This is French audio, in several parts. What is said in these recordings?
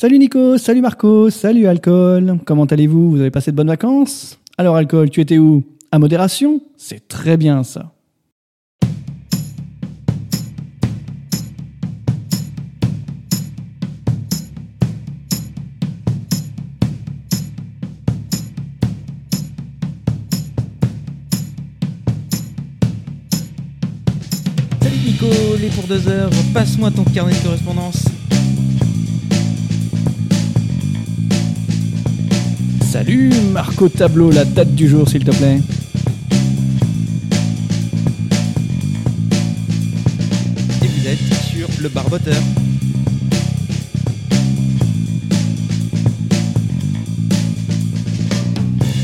Salut Nico, salut Marco, salut Alcool. Comment allez-vous? Vous avez passé de bonnes vacances? Alors Alcool, tu étais où? À modération? C'est très bien ça. Salut Nico, les pour deux heures, passe-moi ton carnet de correspondance. Salut Marco Tableau, la date du jour s'il te plaît. Et vous êtes sur le barboteur.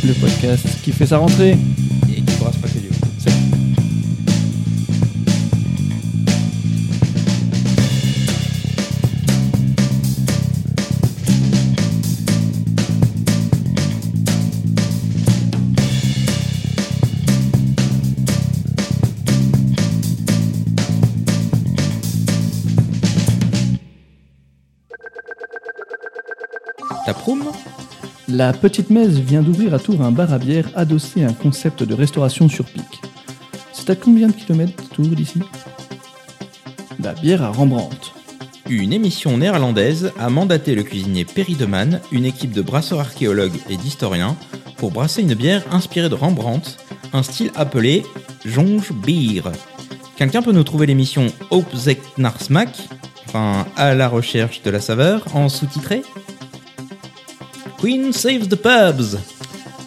Le podcast qui fait sa rentrée. La Petite Messe vient d'ouvrir à Tours un bar à bière adossé à un concept de restauration sur pic. C'est à combien de kilomètres Tours d'ici? La bière à Rembrandt. Une émission néerlandaise a mandaté le cuisinier Perry de Man, une équipe de brasseurs archéologues et d'historiens, pour brasser une bière inspirée de Rembrandt, un style appelé Jonge Bier. Quelqu'un peut nous trouver l'émission Op Zek naar Smaak, enfin à la recherche de la saveur, en sous-titré? Queen saves the pubs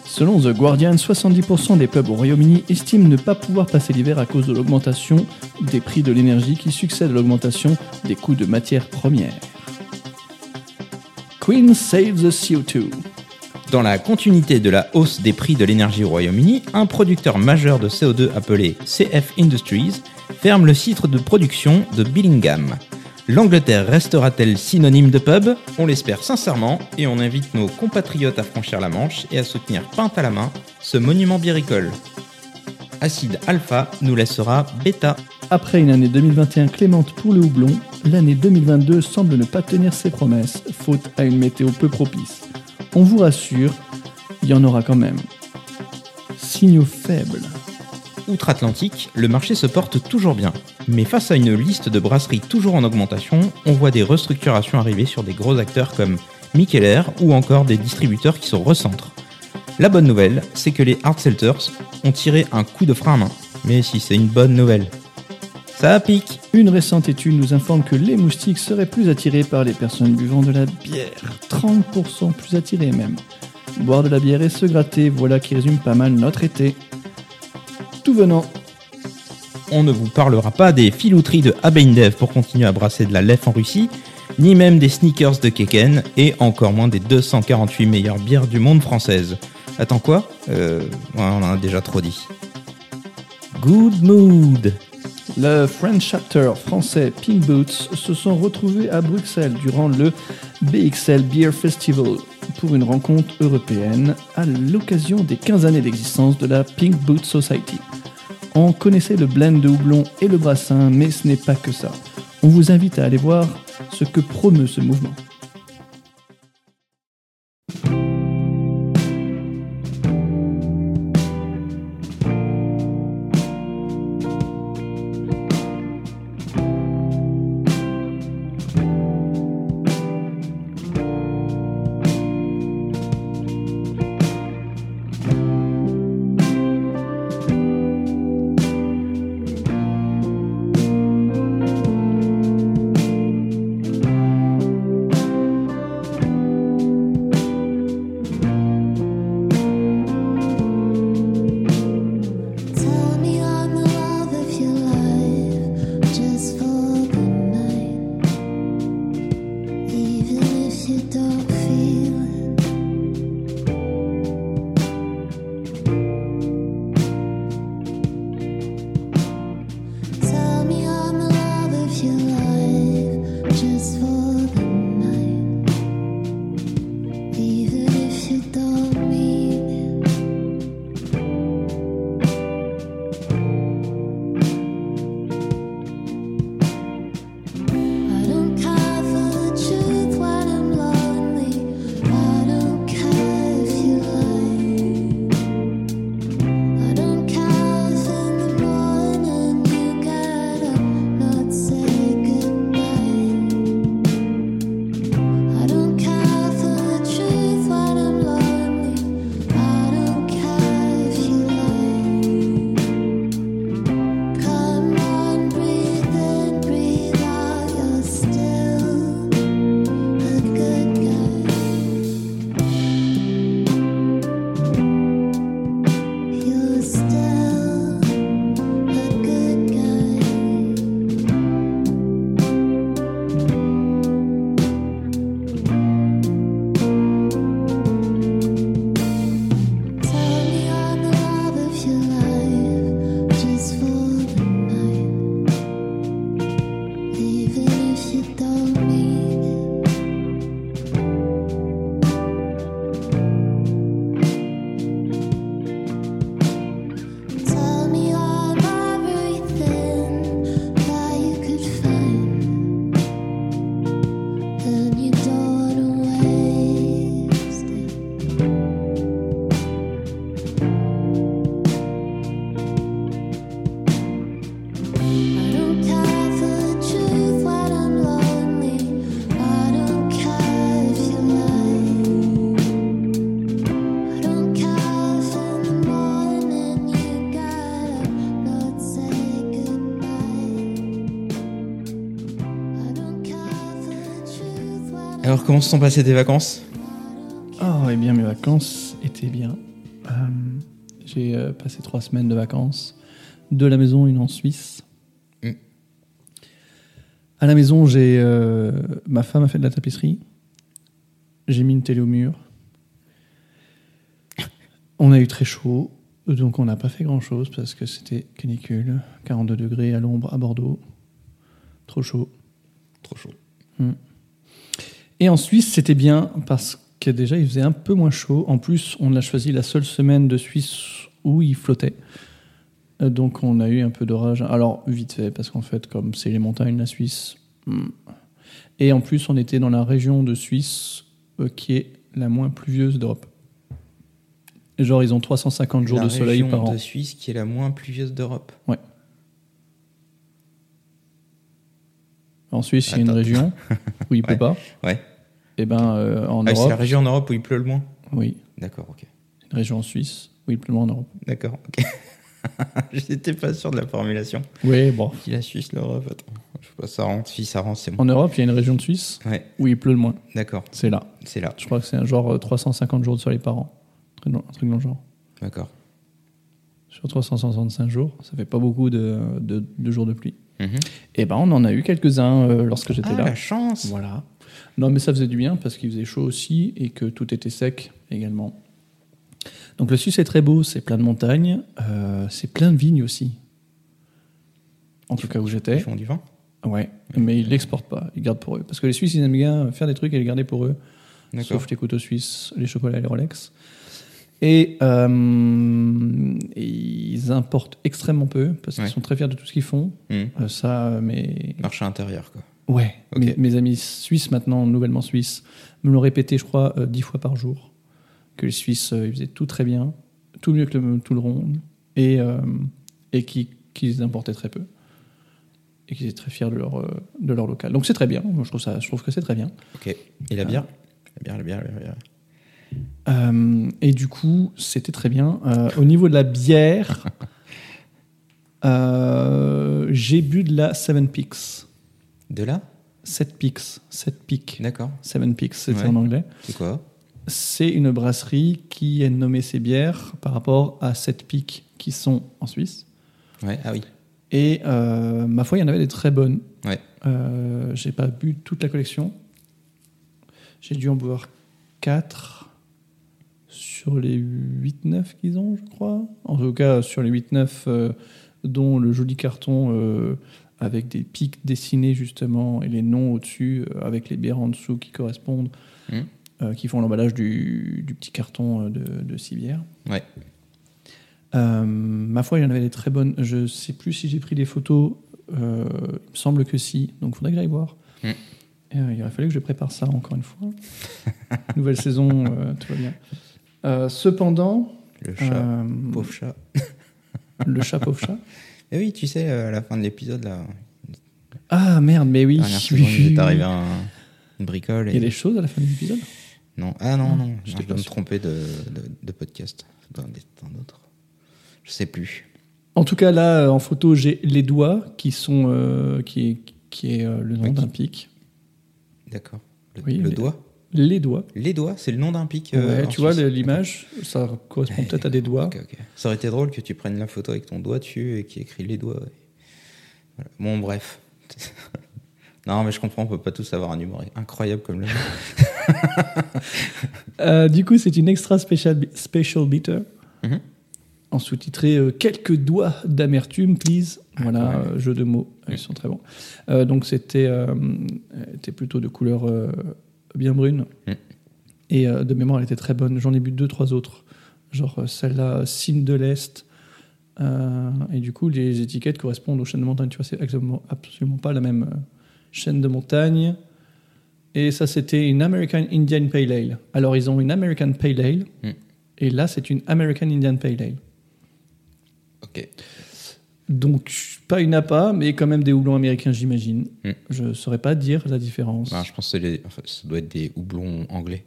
Selon The Guardian, 70% des pubs au Royaume-Uni estiment ne pas pouvoir passer l'hiver à cause de l'augmentation des prix de l'énergie qui succède à l'augmentation des coûts de matières premières. Queen save the CO2. Dans la continuité de la hausse des prix de l'énergie au Royaume-Uni, un producteur majeur de CO2 appelé CF Industries ferme le site de production de Billingham. L'Angleterre restera-t-elle synonyme de pub? On l'espère sincèrement et on invite nos compatriotes à franchir la Manche et à soutenir peinte à la main ce monument biricole. Acide alpha nous laissera bêta. Après une année 2021 clémente pour le houblon, l'année 2022 semble ne pas tenir ses promesses, faute à une météo peu propice. On vous rassure, il y en aura quand même. Signaux faibles. Outre-Atlantique, le marché se porte toujours bien. Mais face à une liste de brasseries toujours en augmentation, on voit des restructurations arriver sur des gros acteurs comme Mikkeller ou encore des distributeurs qui se recentrent. La bonne nouvelle, c'est que les hard seltzers ont tiré un coup de frein à main. Mais si c'est une bonne nouvelle. Ça pique Une récente étude nous informe que les moustiques seraient plus attirés par les personnes buvant de la bière. 30% plus attirés même. Boire de la bière et se gratter, voilà qui résume pas mal notre été. Tout venant. On ne vous parlera pas des filouteries de Abeindev pour continuer à brasser de la lef en Russie, ni même des sneakers de Keken, et encore moins des 248 meilleures bières du monde françaises. Attends quoi? Euh... on en a déjà trop dit. Good mood Le French Chapter français Pink Boots se sont retrouvés à Bruxelles durant le BXL Beer Festival pour une rencontre européenne à l'occasion des 15 années d'existence de la Pink Boot Society. On connaissait le blend de houblon et le brassin, mais ce n'est pas que ça. On vous invite à aller voir ce que promeut ce mouvement. Comment se sont passées tes vacances Oh, eh bien, mes vacances étaient bien. Euh, J'ai euh, passé trois semaines de vacances. De la maison, une en Suisse. Mm. À la maison, j'ai euh, ma femme a fait de la tapisserie. J'ai mis une télé au mur. On a eu très chaud, donc on n'a pas fait grand-chose parce que c'était canicule. 42 degrés à l'ombre à Bordeaux. Trop chaud. Trop chaud. Et en Suisse, c'était bien parce que déjà, il faisait un peu moins chaud. En plus, on a choisi la seule semaine de Suisse où il flottait. Euh, Donc, on a eu un peu d'orage. Alors, vite fait, parce qu'en fait, comme c'est les montagnes, la Suisse. hmm. Et en plus, on était dans la région de Suisse euh, qui est la moins pluvieuse d'Europe. Genre, ils ont 350 jours la de soleil région par an. de Suisse qui est la moins pluvieuse d'Europe. En Suisse, il y a une région où il pleut Ouais. pas. Ouais. Et ben, euh, en Ah, c'est la Europe, région en Europe où il pleut le moins oui, D'accord, ok. une région en Suisse où il pleut moins en Europe. D'accord, ok. J'étais pas sûr de la formulation. Oui, bon. Qui la Suisse, l'Europe Attends, je sais pas, ça rentre. Si ça rentre, c'est bon. En Europe, il y a une région de Suisse Ouais, où il pleut le moins. d'accord. C'est là. C'est là. Je crois que c'est un genre euh, 350 jours de soleil par an. Un truc dans- le genre. D'accord. Sur 365 jours, ça fait pas beaucoup de, de- de jours de pluie. Mhm. Et ben, on en a eu quelques-uns euh, lorsque j'étais Ah, là. la chance Voilà. Non, mais ça faisait du bien parce qu'il faisait chaud aussi et que tout était sec également. Donc le Suisse est très beau, c'est plein de montagnes, euh, c'est plein de vignes aussi. En tout cas où Ils j'étais. font du vin? Ouais, mais ils l'exportent pas, ils gardent pour eux. Parce que les Suisses, ils aiment bien faire des trucs et les garder pour eux. Sauf les couteaux suisses, les chocolats et les Rolex. Et euh, ils importent extrêmement peu parce qu'ils Ouais. sont très fiers de tout ce qu'ils font. Mhm. Euh, ça, mais Marché intérieur, quoi. Ouais, mes, mes amis suisses maintenant, nouvellement suisses, me l'ont répété, je crois, euh, dix fois par jour que les Suisses euh, ils faisaient tout très bien, tout mieux que le, tout le rond, et euh, et qui- qu'ils importaient très peu et qu'ils étaient très fiers de leur de leur local. Donc c'est très bien. Moi, je trouve ça, je trouve que c'est très bien. Ok. Et la bière? La bière, la bière, la bière, la bière. Euh, et du coup, c'était très bien. Euh, au niveau de la bière, euh, j'ai bu de la Seven Peaks. De là 7 Peaks. 7 Peaks. D'accord. Seven Peaks, c'était Ouais. en anglais. C'est quoi C'est une brasserie qui a nommé ses bières par rapport à 7 Peaks qui sont en Suisse. Ouais, ah oui. Et euh, ma foi, il y en avait des très bonnes. Ouais. Euh, j'ai pas bu toute la collection. J'ai dû en boire 4 sur les 8-9 qu'ils ont, je crois. En tout cas, sur les 8-9, euh, dont le joli carton euh, avec des pics dessinés justement et les noms au-dessus, euh, avec les bières en dessous qui correspondent, Mhm. euh, qui font l'emballage du, du petit carton euh, de, de 6 bières. Ouais. Euh, ma foi, il y en avait des très bonnes. Je sais plus si j'ai pris des photos. Euh, il me semble que si. Donc, il faudrait que j'aille voir. Mm. Euh, il aurait fallu que je prépare ça encore une fois. Nouvelle saison, tout va bien. Cependant, Le chat. Pauvre chat. le chat pauvre chat. Et oui, tu sais, euh, à la fin de l'épisode, là, Ah merde, mais oui. il est arrivé un- une bricole. Il y a Et... des choses à la fin de l'épisode. Non, ah non, non, j'étais je dois me tromper de, de, de podcast. Être un autre. Je sais plus. En tout cas, là, euh, en photo, j'ai les doigts qui sont euh, qui est, qui est euh, le nom Oui. d'un pic. D'accord. Le, Oui, le doigt Les doigts. Les doigts, c'est le nom d'un pic. euh, ouais, tu vois l'image, ça correspond peut-être à des doigts. Ça aurait été drôle que tu prennes la photo avec ton doigt dessus et qui écrit les doigts. ouais. Voilà. Bon, bref. non, mais je comprends, on peut pas tous avoir un humour incroyable comme le. Euh, du coup, c'est une extra special, special bitter. Mhm. En sous-titré euh, Quelques doigts d'amertume, please. Voilà, ouais. euh, jeu de mots. Ils sont très bons. Donc c'était était plutôt de couleur bien brune. Mm. Et euh, de mémoire, elle était très bonne. J'en ai bu deux, trois autres. Genre euh, celle-là, Cime de l'Est. Euh, et du coup, les étiquettes correspondent aux chaînes de montagne. Tu vois, c'est absolument, absolument pas la même euh, chaîne de montagne. Et ça, c'était une American Indian Pale Ale. Alors, ils ont une American Pale Ale. Mm. Et là, c'est une American Indian Pale Ale. Ok. Donc, pas une APA, mais quand même des houblons américains, j'imagine. Mm. Je saurais pas dire la différence. Ah, je pense que c'est les- enfin, ça doit être des houblons anglais.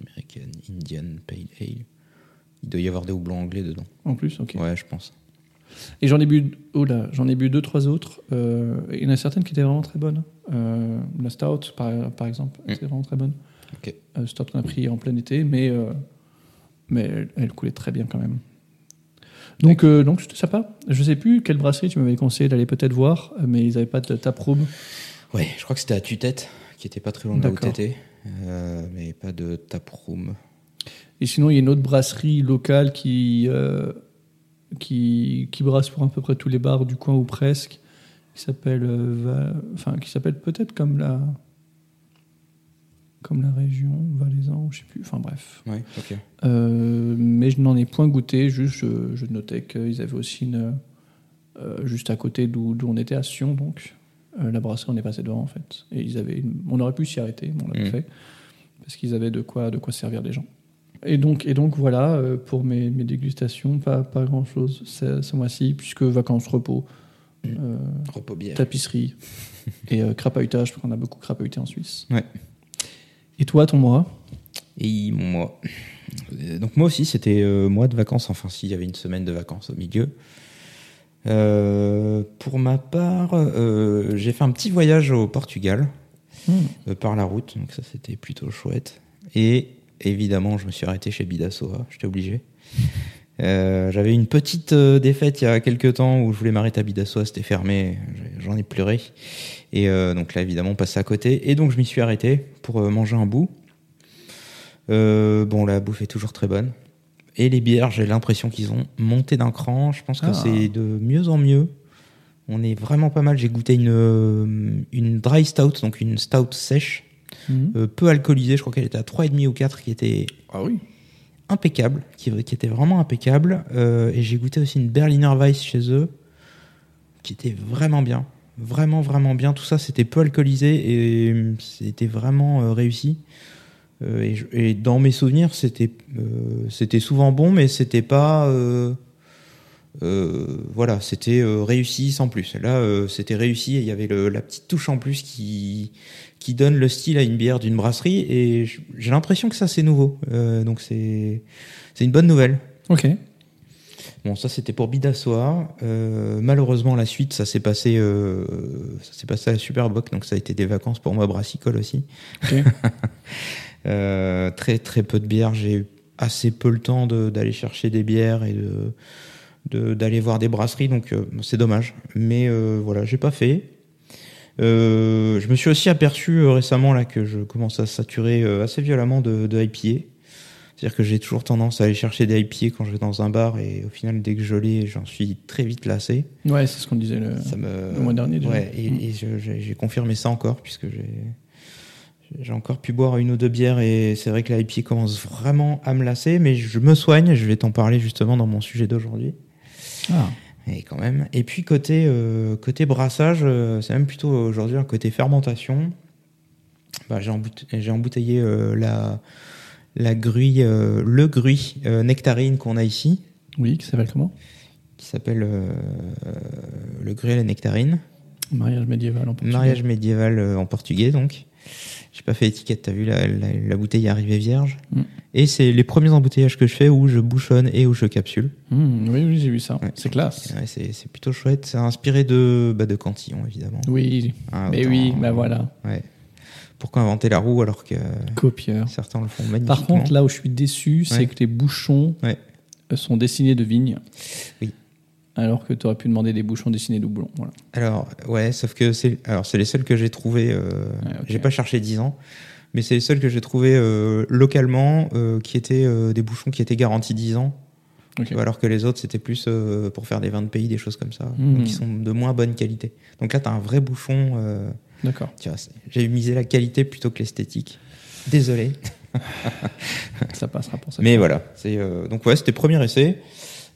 American Indian Pale Ale. Il doit y avoir des houblons anglais dedans. En plus, ok. Ouais, je pense. Et j'en ai bu, oh là, j'en ai bu deux, trois autres. Euh, il y en a certaines qui étaient vraiment très bonnes. Euh, la Stout, par, par exemple, Mm. était vraiment très bonne. Euh, Stout qu'on a pris en plein été, mais, mais elle, elle coulait très bien quand même. Donc, euh, donc c'était sympa. Je sais plus quelle brasserie tu m'avais conseillé d'aller peut-être voir, mais ils n'avaient pas de taproom. Ouais, je crois que c'était à Tue-Tête, qui était pas très loin de là où t'étais. Euh, mais pas de taproom. Et sinon, il y a une autre brasserie locale qui, euh, qui, qui brasse pour à peu près tous les bars du coin ou presque, qui s'appelle, enfin, qui s'appelle peut-être comme la, comme la région valaisan, je sais plus. Enfin bref. Ouais. Euh, mais je n'en ai point goûté. Juste, je, je notais qu'ils avaient aussi une, euh, juste à côté d'où on était à Sion, donc euh, la brasserie, on est passé devant en fait. Et ils avaient, une- on aurait pu s'y arrêter, mais on l'a Mhm. fait parce qu'ils avaient de quoi, de quoi servir les gens. Et donc, et donc voilà pour mes, mes dégustations, pas, pas grand chose ce, mois-ci, puisque vacances, repos, euh, Repos bière. tapisserie et crapahutage, parce qu'on a beaucoup crapahuté en Suisse. Ouais. Et toi, ton mois? Et mon mois. Euh, Donc moi aussi, c'était euh, mois de vacances. Enfin, s'il y avait une semaine de vacances au milieu. Euh, pour ma part, euh, j'ai fait un petit voyage au Portugal Hmm. par la route, donc ça c'était plutôt chouette. Et évidemment, je me suis arrêté chez Bidassoa, j'étais obligé. Euh, J'avais une petite euh, défaite il y a quelques temps où je voulais m'arrêter à Bidassoa, c'était fermé, j'en ai pleuré. Et euh, donc là, évidemment, passé à côté. Et donc je m'y suis arrêté pour manger un bout. Bon, la bouffe est toujours très bonne. Et les bières, j'ai l'impression qu'ils ont monté d'un cran. Je pense que Ah. c'est de mieux en mieux. On est vraiment pas mal. J'ai goûté une, une dry stout, donc une stout sèche, Mhm. peu alcoolisée. Je crois qu'elle était à 3,5 ou 4, qui était Ah oui. Impeccable, qui, était vraiment impeccable. Euh, et j'ai goûté aussi une Berliner Weiss chez eux, qui était vraiment bien. Vraiment, vraiment bien. Tout ça, c'était peu alcoolisé et euh, c'était vraiment euh, réussi. Et, dans mes souvenirs, c'était souvent bon, mais c'était pas. voilà, c'était réussi sans plus. Là, c'était réussi et il y avait le- la petite touche en plus qui, qui donne le style à une bière d'une brasserie. Et j'ai l'impression que ça, c'est nouveau. Euh, donc, c'est c'est une bonne nouvelle. Ok. Bon, ça c'était pour Bidassoa. Euh, malheureusement, la suite, ça s'est passé, euh, ça s'est passé à Superboc, donc ça a été des vacances pour moi brassicole aussi. Ok. Euh, très très peu de bières. J'ai eu assez peu le temps de- d'aller chercher des bières et de de- d'aller voir des brasseries, donc euh, c'est dommage. Mais euh, voilà, j'ai pas fait. Euh, je me suis aussi aperçu euh, récemment là que je commence à saturer euh, assez violemment de, de IPA. C'est-à-dire que j'ai toujours tendance à aller chercher des IPA quand je vais dans un bar et au final dès que je l'ai, j'en suis très vite lassé. Ouais, c'est ce qu'on disait. Le... Ça me... le mois dernier, déjà. Ouais, et, et je- j'ai confirmé ça encore puisque j'ai encore pu boire une ou deux bières et c'est vrai que la IPA commence vraiment à me lasser, mais je me soigne. Je vais t'en parler justement dans mon sujet d'aujourd'hui. Ah. Et quand même. Et puis côté euh, côté brassage, euh, c'est même plutôt aujourd'hui un côté fermentation. Bah, j'ai emboute- j'ai embouteillé euh, la la gruie, euh, le euh, nectarine qu'on a ici, Oui, qui s'appelle comment? Qui s'appelle le gruie à la nectarine. Mariage médiéval en portugais. Mariage médiéval en portugais, donc. J'ai pas fait étiquette, t'as vu, la, la, la bouteille arrivée vierge. Mm. Et c'est les premiers embouteillages que je fais où je bouchonne et où je capsule. Hmm, oui, oui, j'ai vu ça. Ouais. C'est classe. Ouais, c'est plutôt chouette. C'est inspiré de, bah, de Cantillon, évidemment. Oui, Hein, mais autant- oui, bah voilà. Ouais. Pourquoi inventer la roue alors que Copieur. certains le font magnifiquement Par contre, là où je suis déçu, c'est que les bouchons euh, sont dessinés de vigne. Oui. Alors que tu aurais pu demander des bouchons dessinés de houblon. Voilà. Alors, ouais, sauf que c'est alors c'est les seuls que j'ai trouvés. Euh, Ouais, ok. J'ai pas cherché 10 ans, mais c'est les seuls que j'ai trouvés euh, localement euh, qui étaient des bouchons qui étaient garantis 10 ans. Alors que les autres, c'était plus pour faire des vins de pays, des choses comme ça, Mhm. donc qui sont de moins bonne qualité. Donc là, tu as un vrai bouchon. D'accord. j'ai misé la qualité plutôt que l'esthétique. Désolé. Ça passera pour ça. Mais voilà. C'est donc ouais, c'était premier essai.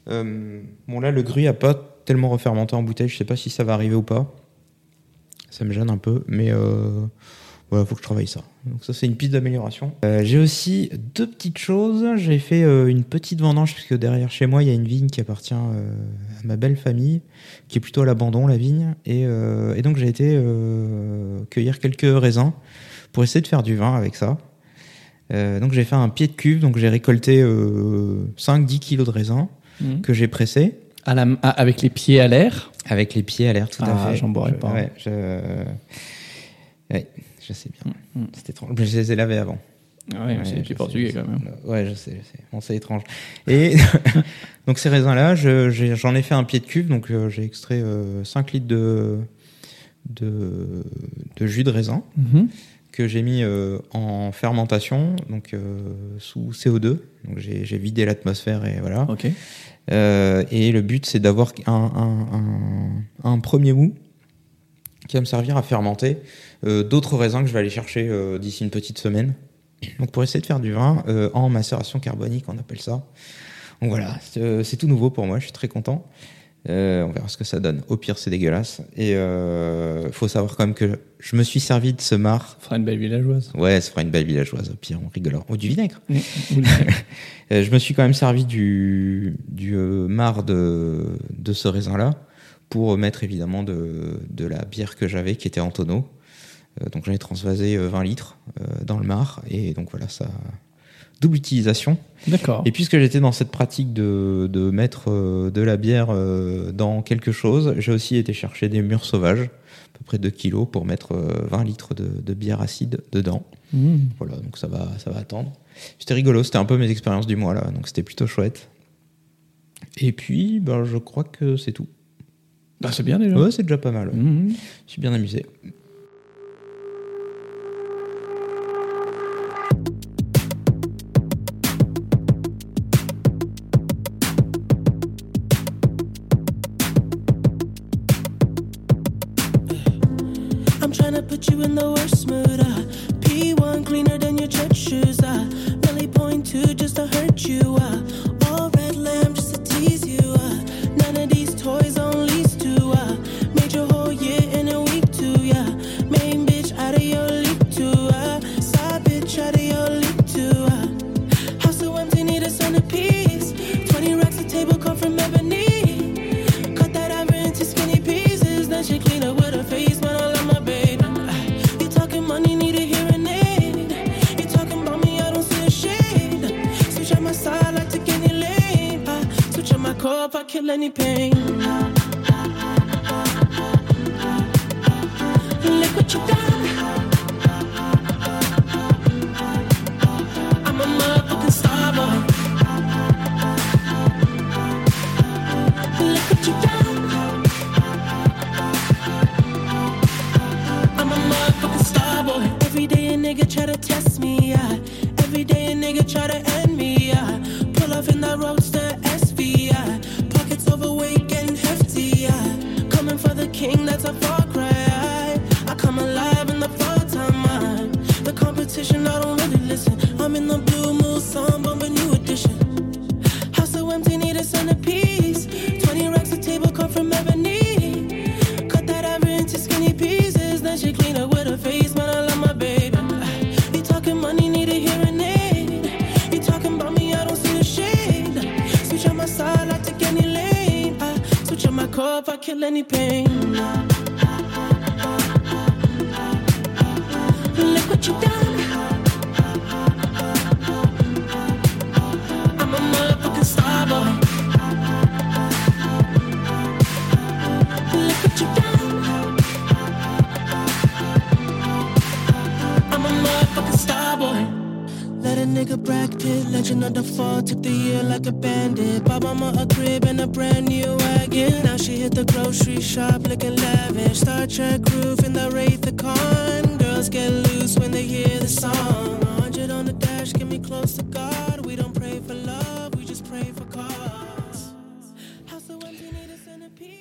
Euh, bon là, le gruy a pas tellement refermenté en bouteille. Je sais pas si ça va arriver ou pas. Ça me gêne un peu, mais euh, voilà, faut que je travaille ça. Donc ça, c'est une piste d'amélioration. Euh, j'ai aussi deux petites choses. J'ai fait euh, une petite vendange puisque derrière chez moi, il y a une vigne qui appartient à ma belle famille, qui est plutôt à l'abandon la vigne, et, et donc j'ai été cueillir quelques raisins pour essayer de faire du vin avec ça. Donc j'ai fait un pied de cuve, donc j'ai récolté euh, 5-10 kilos de raisins Mhm. que j'ai pressés À la, ah, avec les pieds à l'air? avec les pieds à l'air tout Ah, à fait. j'en boirais Je- pas. Ouais, je... ouais, je sais bien. Mm, mm. C'était étrange. Je les ai lavés avant. Ouais, Ouais, c'est sais, portugais quand même. Ouais, je sais, je sais. Bon, c'est étrange. Et donc ces raisins-là, je- j'en ai, fait un pied de cuve, donc euh, j'ai extrait euh, 5 litres de, de, de jus de raisin Mhm. Que j'ai mis euh, en fermentation, donc euh, sous CO2. Donc j'ai vidé l'atmosphère et voilà. Ok. Euh, et le but, c'est d'avoir un, un, un, un premier mou qui va me servir à fermenter d'autres raisins que je vais aller chercher d'ici une petite semaine. Donc pour essayer de faire du vin en macération carbonique, on appelle ça. Donc voilà, c'est tout nouveau pour moi, je suis très content. Euh, on verra ce que ça donne. Au pire, c'est dégueulasse. Et euh, faut savoir quand même que je me suis servi de ce marc. Ça fera une belle villageoise. Ouais, ça fera une belle villageoise. Au pire, on rigolera. Ou du vinaigre. Euh, je me suis quand même servi du, du euh, marc de, de ce raisin-là pour mettre évidemment de, de la bière que j'avais qui était en tonneau. Euh, donc j'en ai transvasé euh, 20 litres dans le marc et donc voilà, ça double utilisation. D'accord. Et puisque j'étais dans cette pratique de, de mettre euh, de la bière euh, dans quelque chose, j'ai aussi été chercher des murs sauvages, à peu près 2 kilos, pour mettre euh, 20 litres de, de bière acide dedans. Mhm. Voilà, donc ça va, ça va attendre. C'était rigolo, c'était un peu mes expériences du mois là, donc c'était plutôt chouette. Et puis, ben, je crois que c'est tout. Bah, c'est bien déjà. Ouais, c'est déjà pas mal. ouais. Mhm. Je suis bien amusé. feel any pain.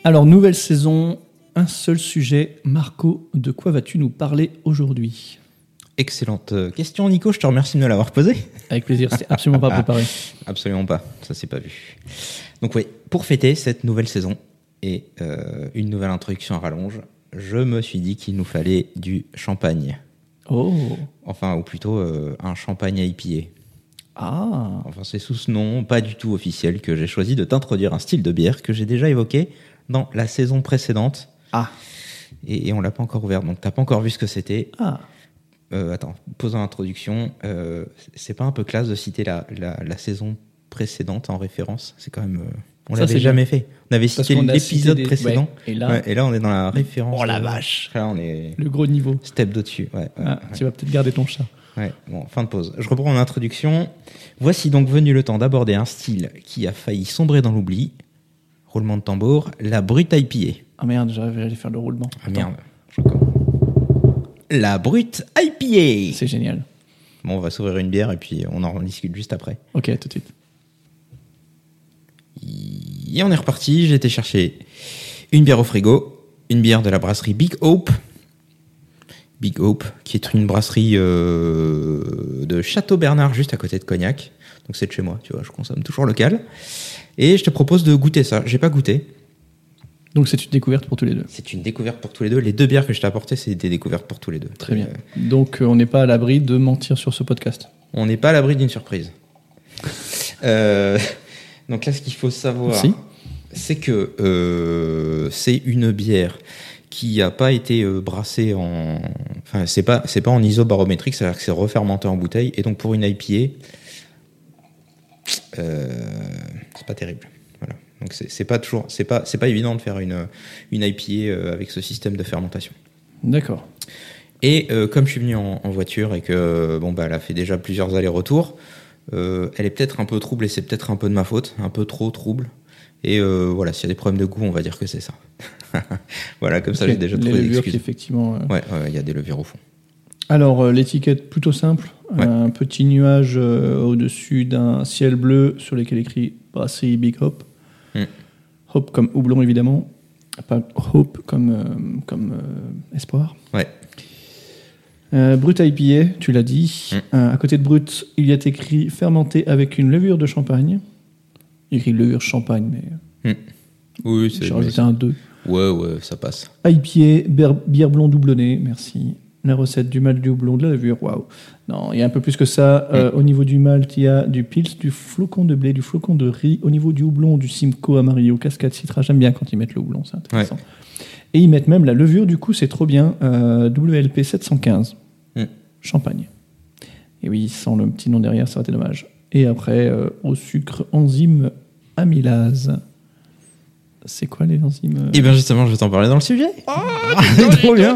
Alors, nouvelle saison, un seul sujet. Marco, de quoi vas-tu nous parler aujourd'hui? Excellente euh, question, Nico. Je te remercie de me l'avoir posée. Avec plaisir, c'était absolument pas préparé. Absolument pas. Ça, c'est pas vu. Donc, oui, pour fêter cette nouvelle saison et euh, une nouvelle introduction à rallonge, je me suis dit qu'il nous fallait du champagne. Oh Enfin, ou plutôt euh, un champagne IPA. Ah Enfin, c'est sous ce nom, pas du tout officiel, que j'ai choisi de t'introduire un style de bière que j'ai déjà évoqué dans la saison précédente. Ah Et, et on l'a pas encore ouvert, donc t'as pas encore vu ce que c'était. Ah Euh, attends, posons l'introduction. Euh, c'est pas un peu classe de citer la, la, la saison précédente en référence? C'est quand même. euh, on l'avait jamais fait. On avait cité l'épisode des- précédent. ouais, et là- Ouais, et là, on est dans la référence. Oh la euh, vache. Là, on est Le gros niveau. step d'au-dessus. Ouais, Ah. Tu vas peut-être garder ton chat. Ouais, bon, fin de pause. Je reprends mon introduction. Voici donc venu le temps d'aborder un style qui a failli sombrer dans l'oubli. Roulement de tambour, la brute IPA. Ah merde, j'allais faire le roulement. Ah merde, je recommence. La brute IPA. C'est génial. Bon, on va s'ouvrir une bière et puis on en discute juste après. Ok, tout de suite. Et on est reparti. J'ai été chercher une bière au frigo, une bière de la brasserie Big Hope. Big Hope, qui est une brasserie euh, de Château Bernard, juste à côté de Cognac. Donc c'est de chez moi, tu vois, je consomme toujours local. Et je te propose de goûter ça. J'ai pas goûté. Donc c'est une découverte pour tous les deux. C'est une découverte pour tous les deux. Les deux bières que je t'ai apportées, c'est des découvertes pour tous les deux. Très bien. Euh, Donc euh, on n'est pas à l'abri de mentir sur ce podcast. on n'est pas à l'abri d'une surprise. Euh, donc là, ce qu'il faut savoir, Si. c'est que euh, c'est une bière qui n'a pas été brassée en, enfin c'est pas c'est pas en isobarométrique, c'est-à-dire que c'est refermenté en bouteille, et donc pour une IPA, c'est pas terrible. Donc c'est pas toujours, c'est pas c'est pas évident de faire une une IPA euh, avec ce système de fermentation. D'accord. Et euh, comme je suis venu en, en voiture et que bon bah elle a fait déjà plusieurs allers-retours, euh, elle est peut-être un peu trouble et c'est peut-être un peu de ma faute, un peu trop trouble. Et euh, voilà, s'il y a des problèmes de goût, on va dire que c'est ça. voilà, comme ça j'ai déjà trouvé levures qui, l'excuse. effectivement. euh, Ouais, ouais, il y a des levures au fond. Alors, euh, l'étiquette plutôt simple. Ouais. Un petit nuage euh, au-dessus d'un ciel bleu sur lequel écrit Brasserie Big Hope. Mm. Hope comme houblon, évidemment. Pas Hope comme, euh, comme euh, espoir. Ouais, Euh, Brut IPA, tu l'as dit. Mm. Euh, à côté de Brut, il y a écrit fermenté avec une levure de champagne. Il y a écrit levure champagne, mais oui, c'est. j'ai rajouté un 2. Ouais, ouais, ça passe. IPA, bière, bière blond doublonnée, merci. La recette du malt, du houblon, de la levure, waouh. Non, il y a un peu plus que ça. Euh, Au niveau du malt, il y a du pils, du flocon de blé, du flocon de riz. Au niveau du houblon, du Simcoe Amarillo, Cascade Citra. J'aime bien quand ils mettent le houblon, c'est intéressant. Et ils mettent même la levure, du coup, c'est trop bien. Euh, WLP 715, Mm. champagne. Et oui, sans le petit nom derrière, ça aurait été dommage. Et après, euh, au sucre, enzyme amylase. C'est quoi les enzymes Et bien justement, je vais t'en parler dans le sujet. Trop bien.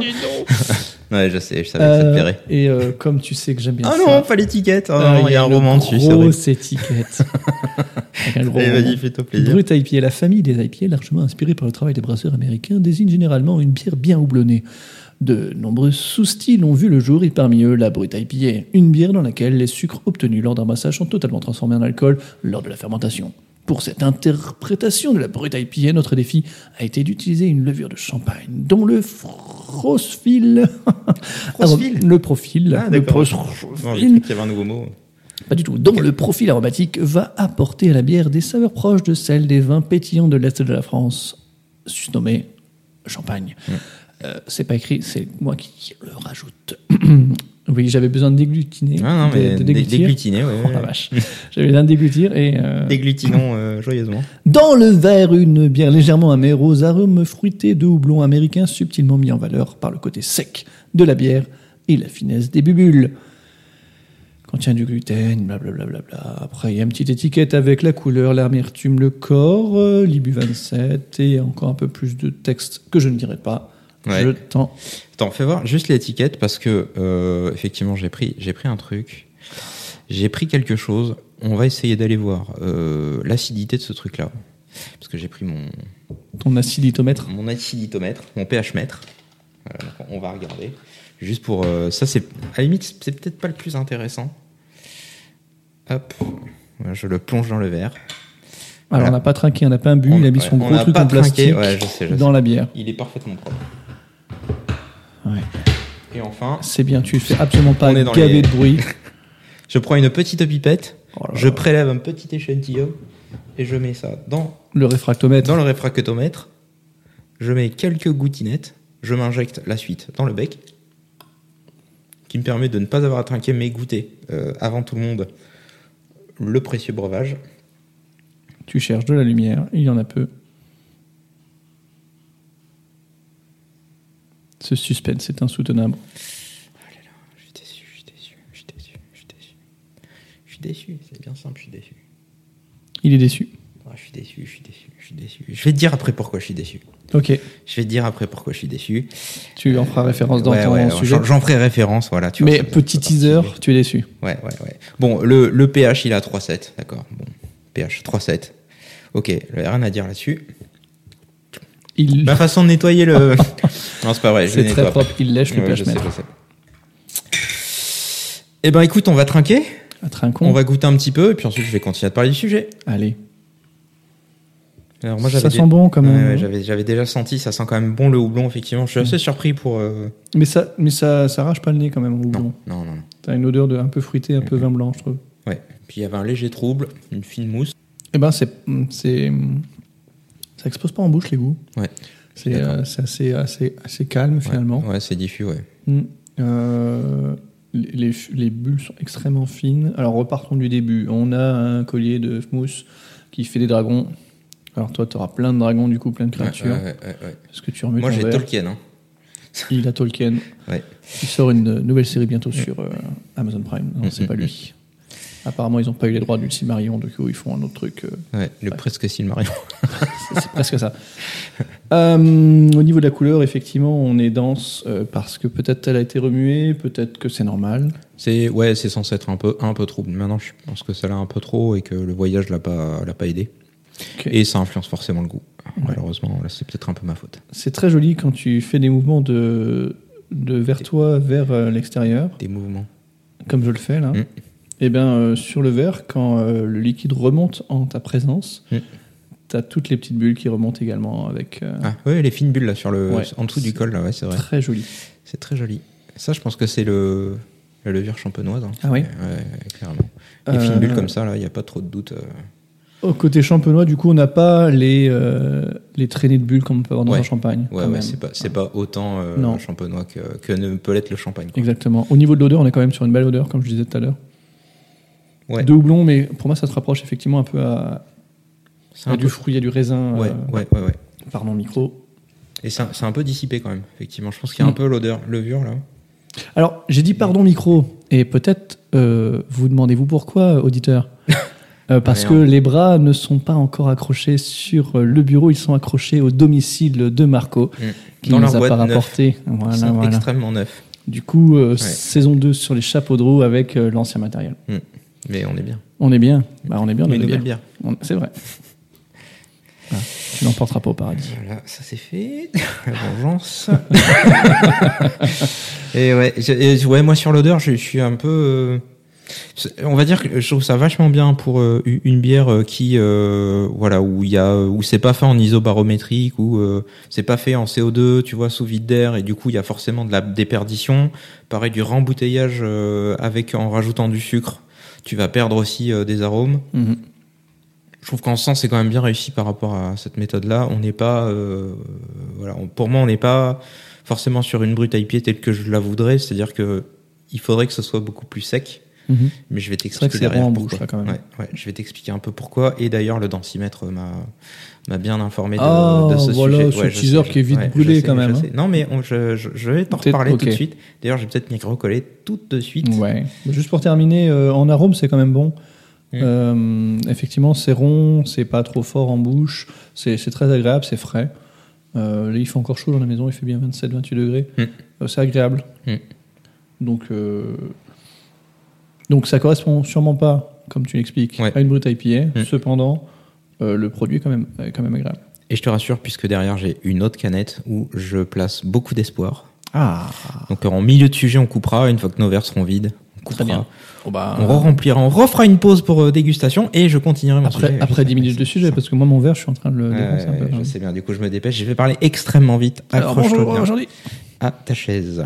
Ouais, je sais, je savais que ça te Euh, plairait. et euh, comme tu sais que j'aime bien Ah ça. non, pas l'étiquette. Ah euh, non, il y a un roman dessus, c'est vrai. Grosse étiquette. Vas-y, fais-toi plaisir. Brut IPA, la famille des IPA, largement inspirée par le travail des brasseurs américains, désigne généralement une bière bien houblonnée. De nombreux sous-styles ont vu le jour et parmi eux la Brut IPA, une bière dans laquelle les sucres obtenus lors d'un brassage sont totalement transformés en alcool lors de la fermentation. Pour cette interprétation de la Brut IPA, notre défi a été d'utiliser une levure de champagne dont le profil... Profil Le profil. Ah, le profil- qu'il y avait un nouveau mot. pas du tout. dont le profil aromatique va apporter à la bière des saveurs proches de celles des vins pétillants de l'Est de la France, surnommés champagne. Euh, c'est pas écrit, c'est moi qui le rajoute. Oui, j'avais besoin de déglutiner. Ah non, mais de, de dé- déglutir. déglutiner, ouais, Oh la vache. J'avais besoin de déglutir et. euh, Déglutinons euh, joyeusement. dans le verre, une bière légèrement amère aux arômes fruités de houblon américain subtilement mis en valeur par le côté sec de la bière et la finesse des bulles. Contient du gluten, blablabla. Bla bla bla. Après, il y a une petite étiquette avec la couleur, l'amertume, le corps, euh, l'IBU 27 et encore un peu plus de texte que je ne dirai pas. Ouais. Je t'en. Attends, fais voir juste l'étiquette parce que euh, effectivement j'ai pris j'ai pris un truc, j'ai pris quelque chose. On va essayer d'aller voir euh, l'acidité de ce truc-là parce que j'ai pris mon Ton aciditomètre. mon aciditomètre, mon pH mètre. Voilà, donc on va regarder juste pour euh, ça c'est à la limite c'est peut-être pas le plus intéressant. Hop, je le plonge dans le verre. Alors, Voilà. on n'a pas trinqué, on n'a pas bu, il a mis son gros on truc en plastique ouais, je sais, je dans sais. la bière. Il est parfaitement propre. Ouais. Et enfin, C'est bien, tu fais absolument pas gaver les- de bruit. je prends une petite pipette, Oh là je prélève un petit échantillon et je mets ça dans, Le réfractomètre. dans le réfractomètre. Je mets quelques goutinettes, je m'injecte la suite dans le bec, qui me permet de ne pas avoir à trinquer mais goûter euh, avant tout le monde le précieux breuvage. Tu cherches de la lumière, il y en a peu. Ce suspense est insoutenable. Je suis déçu, je suis déçu, je suis déçu, je suis déçu. Je suis déçu, c'est bien simple, je suis déçu. Il est déçu. Ah, je suis déçu, je suis déçu, je suis déçu. Je vais te dire après pourquoi je suis déçu. Ok, Je vais te dire après pourquoi je suis déçu. tu en feras référence dans Ouais, ton ouais, sujet. j'en- ferai référence, voilà. Tu Mais petit teaser, tu es déçu. Ouais, ouais, ouais. Bon, le, le pH, il à 3,7, d'accord. Bon, pH 3,7. Ok, il n'y a rien à dire là-dessus. Il... Ma façon de nettoyer le. Non, c'est pas vrai, C'est le très propre, il lèche le Ouais, je sais. Eh ben, écoute, on va trinquer. À trincon. On va goûter un petit peu, et puis ensuite, je vais continuer à te parler du sujet. Allez. Alors, moi, Ça sent bon quand même. ouais, j'avais, j'avais déjà senti, ça sent quand même bon le houblon, effectivement. Je suis assez surpris pour. euh, mais ça, mais ça, ça arrache pas le nez quand même au houblon. Non, non, non, non. T'as une odeur de un peu fruité, un peu vin blanc, je trouve. Ouais. Puis il y avait un léger trouble, une fine mousse. Eh ben, c'est, c'est, ça explose pas en bouche les goûts. Ouais. C'est, euh, assez, assez, assez calme finalement. Ouais, c'est diffus, ouais. Mm. Euh, les, les- les bulles sont extrêmement fines. Alors repartons du début. On a un collier de mousse qui fait des dragons. Alors toi, tu auras plein de dragons, du coup, plein de Ouais, créatures. ouais, ouais, ouais, ouais. Parce que tu remets Moi, j'ai. Tolkien. Hein. Il a Tolkien. Ouais. Il sort une nouvelle série bientôt sur euh, Amazon Prime. Non, c'est Mm, pas mm, lui. Apparemment, ils n'ont pas eu les droits du Silmarillion, du coup, ils font un autre truc. euh, Ouais, le presque Silmarillion. c'est presque ça. Euh, au niveau de la couleur, effectivement, on est dense euh, parce que peut-être elle a été remuée, peut-être que c'est normal. C'est ouais, c'est censé être un peu un peu trouble. Maintenant, je pense que ça l'a un peu trop et que le voyage l'a pas l'a pas aidé. Et ça influence forcément le goût. Malheureusement, là, c'est peut-être un peu ma faute. C'est très joli quand tu fais des mouvements de, de vers toi vers l'extérieur, Des mouvements. comme je le fais là. Mm. Et bien, euh, sur le verre, quand euh, le liquide remonte en ta présence, Mm. tu as toutes les petites bulles qui remontent également avec. euh, Ah, ouais, les fines bulles là sur le Ouais. en dessous du col là, ouais, c'est vrai. Très joli. C'est très joli. Ça, je pense que c'est le la levure champenoise. hein. Ah oui Ouais, clairement. Les Euh, fines bulles comme ça là, il y a pas trop de doute. euh. Au côté champenois, du coup, on n'a pas les, euh, les traînées de bulles comme on peut avoir dans Ouais. un champagne. Ouais, quand ouais, même. c'est pas c'est pas autant euh, Non. champenois que, que ne peut l'être le champagne. quoi. Exactement. Au niveau de l'odeur, on est quand même sur une belle odeur, comme je disais tout à l'heure. Ouais. De houblon, mais pour moi, ça se rapproche effectivement un peu à, à un du peu- fruit, à du raisin. Ouais, euh, ouais, ouais, ouais. Pardon, micro. Et c'est un, un peu dissipé quand même, effectivement. Je pense qu'il y a Mm. un peu l'odeur levure là. Alors, j'ai dit pardon, micro. Et peut-être euh, vous demandez-vous pourquoi, auditeur Euh, Parce que les bras ne sont pas encore accrochés sur le bureau, ils sont accrochés au domicile de Marco, qui Dans nous a pas rapporté. Ils Voilà, sont voilà. extrêmement neufs. Du coup, euh, saison 2 sur les chapeaux de roue avec l'ancien matériel. Mais on est bien. On est bien. Bah, on est bien, on est une bien. nouvelle bière. On- C'est vrai. Ah, tu n'emporteras pas au paradis. Voilà, ça c'est fait. La vengeance. et ouais, je- et ouais, moi sur l'odeur, je, je suis un peu. euh, on va dire que je trouve ça vachement bien pour euh, une bière euh, qui, euh, voilà, où il y a, où c'est pas fait en isobarométrique, où c'est pas fait en CO2, tu vois, sous vide d'air, et du coup il y a forcément de la déperdition. Pareil du rembouteillage avec en rajoutant du sucre, tu vas perdre aussi euh, des arômes. Mhm. Je trouve qu'en sens, c'est quand même bien réussi par rapport à cette méthode-là. On n'est pas, euh, voilà, on- pour moi, on n'est pas forcément sur une brute IPA telle que je la voudrais. C'est-à-dire que il faudrait que ce soit beaucoup plus sec. Mhm. Mais je vais t'expliquer derrière pourquoi. bouche, là, quand même. Ouais, ouais, je vais t'expliquer un peu pourquoi. Et d'ailleurs, le densimètre m'a bien informé de, Ah, de ce voilà, sujet. ce Ouais, teaser sais, qui est vite brûlé, sais, quand même, hein. Non, mais on- je, je, je vais t'en reparler tout de suite. D'ailleurs, je vais peut-être m'y recoller tout de suite. Ouais. Juste pour terminer, euh, en arôme, c'est quand même bon. Mm. Euh, effectivement, c'est rond, c'est pas trop fort en bouche, c'est très agréable, c'est frais. Euh, là, il fait encore chaud dans la maison, il fait bien 27-28 degrés. Mm. Euh, c'est agréable. Mm. Donc, donc, ça correspond sûrement pas, comme tu l'expliques, Ouais. à une brute IPA. Mm. Cependant, euh, le produit est quand même, est quand même agréable. Et je te rassure, puisque derrière, j'ai une autre canette où je place beaucoup d'espoir. Ah Donc en milieu de sujet, on coupera. Une fois que nos verres seront vides, on coupera. Très bien. Bon, bah, On re-remplira, on refera une pause pour euh, dégustation et je continuerai mon après, sujet. après Je 10 sais, minutes de sujet, parce que moi, mon verre, je suis en train de le défoncer un peu. hein. je sais bien, du coup je me dépêche, je vais parler extrêmement vite. Accroche-toi bien aujourd'hui. à ta chaise.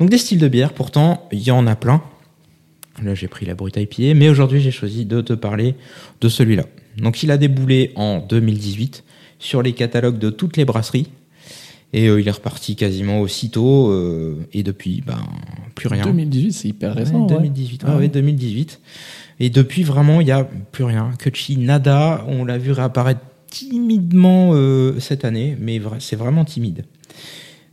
Donc des styles de bière, pourtant il y en a plein. Là j'ai pris la brute IPA, mais aujourd'hui j'ai choisi de te parler de celui-là. Donc il a déboulé en 2018 sur les catalogues de toutes les brasseries. Et euh, il est reparti quasiment aussitôt. euh, et depuis, ben, plus rien. 2018, c'est hyper récent. Ouais, ouais. 2018. Ah Ah ouais, ouais. 2018. Et depuis, vraiment, il n'y a plus rien. Kutchi, nada. On l'a vu réapparaître timidement euh, cette année, mais c'est vraiment timide.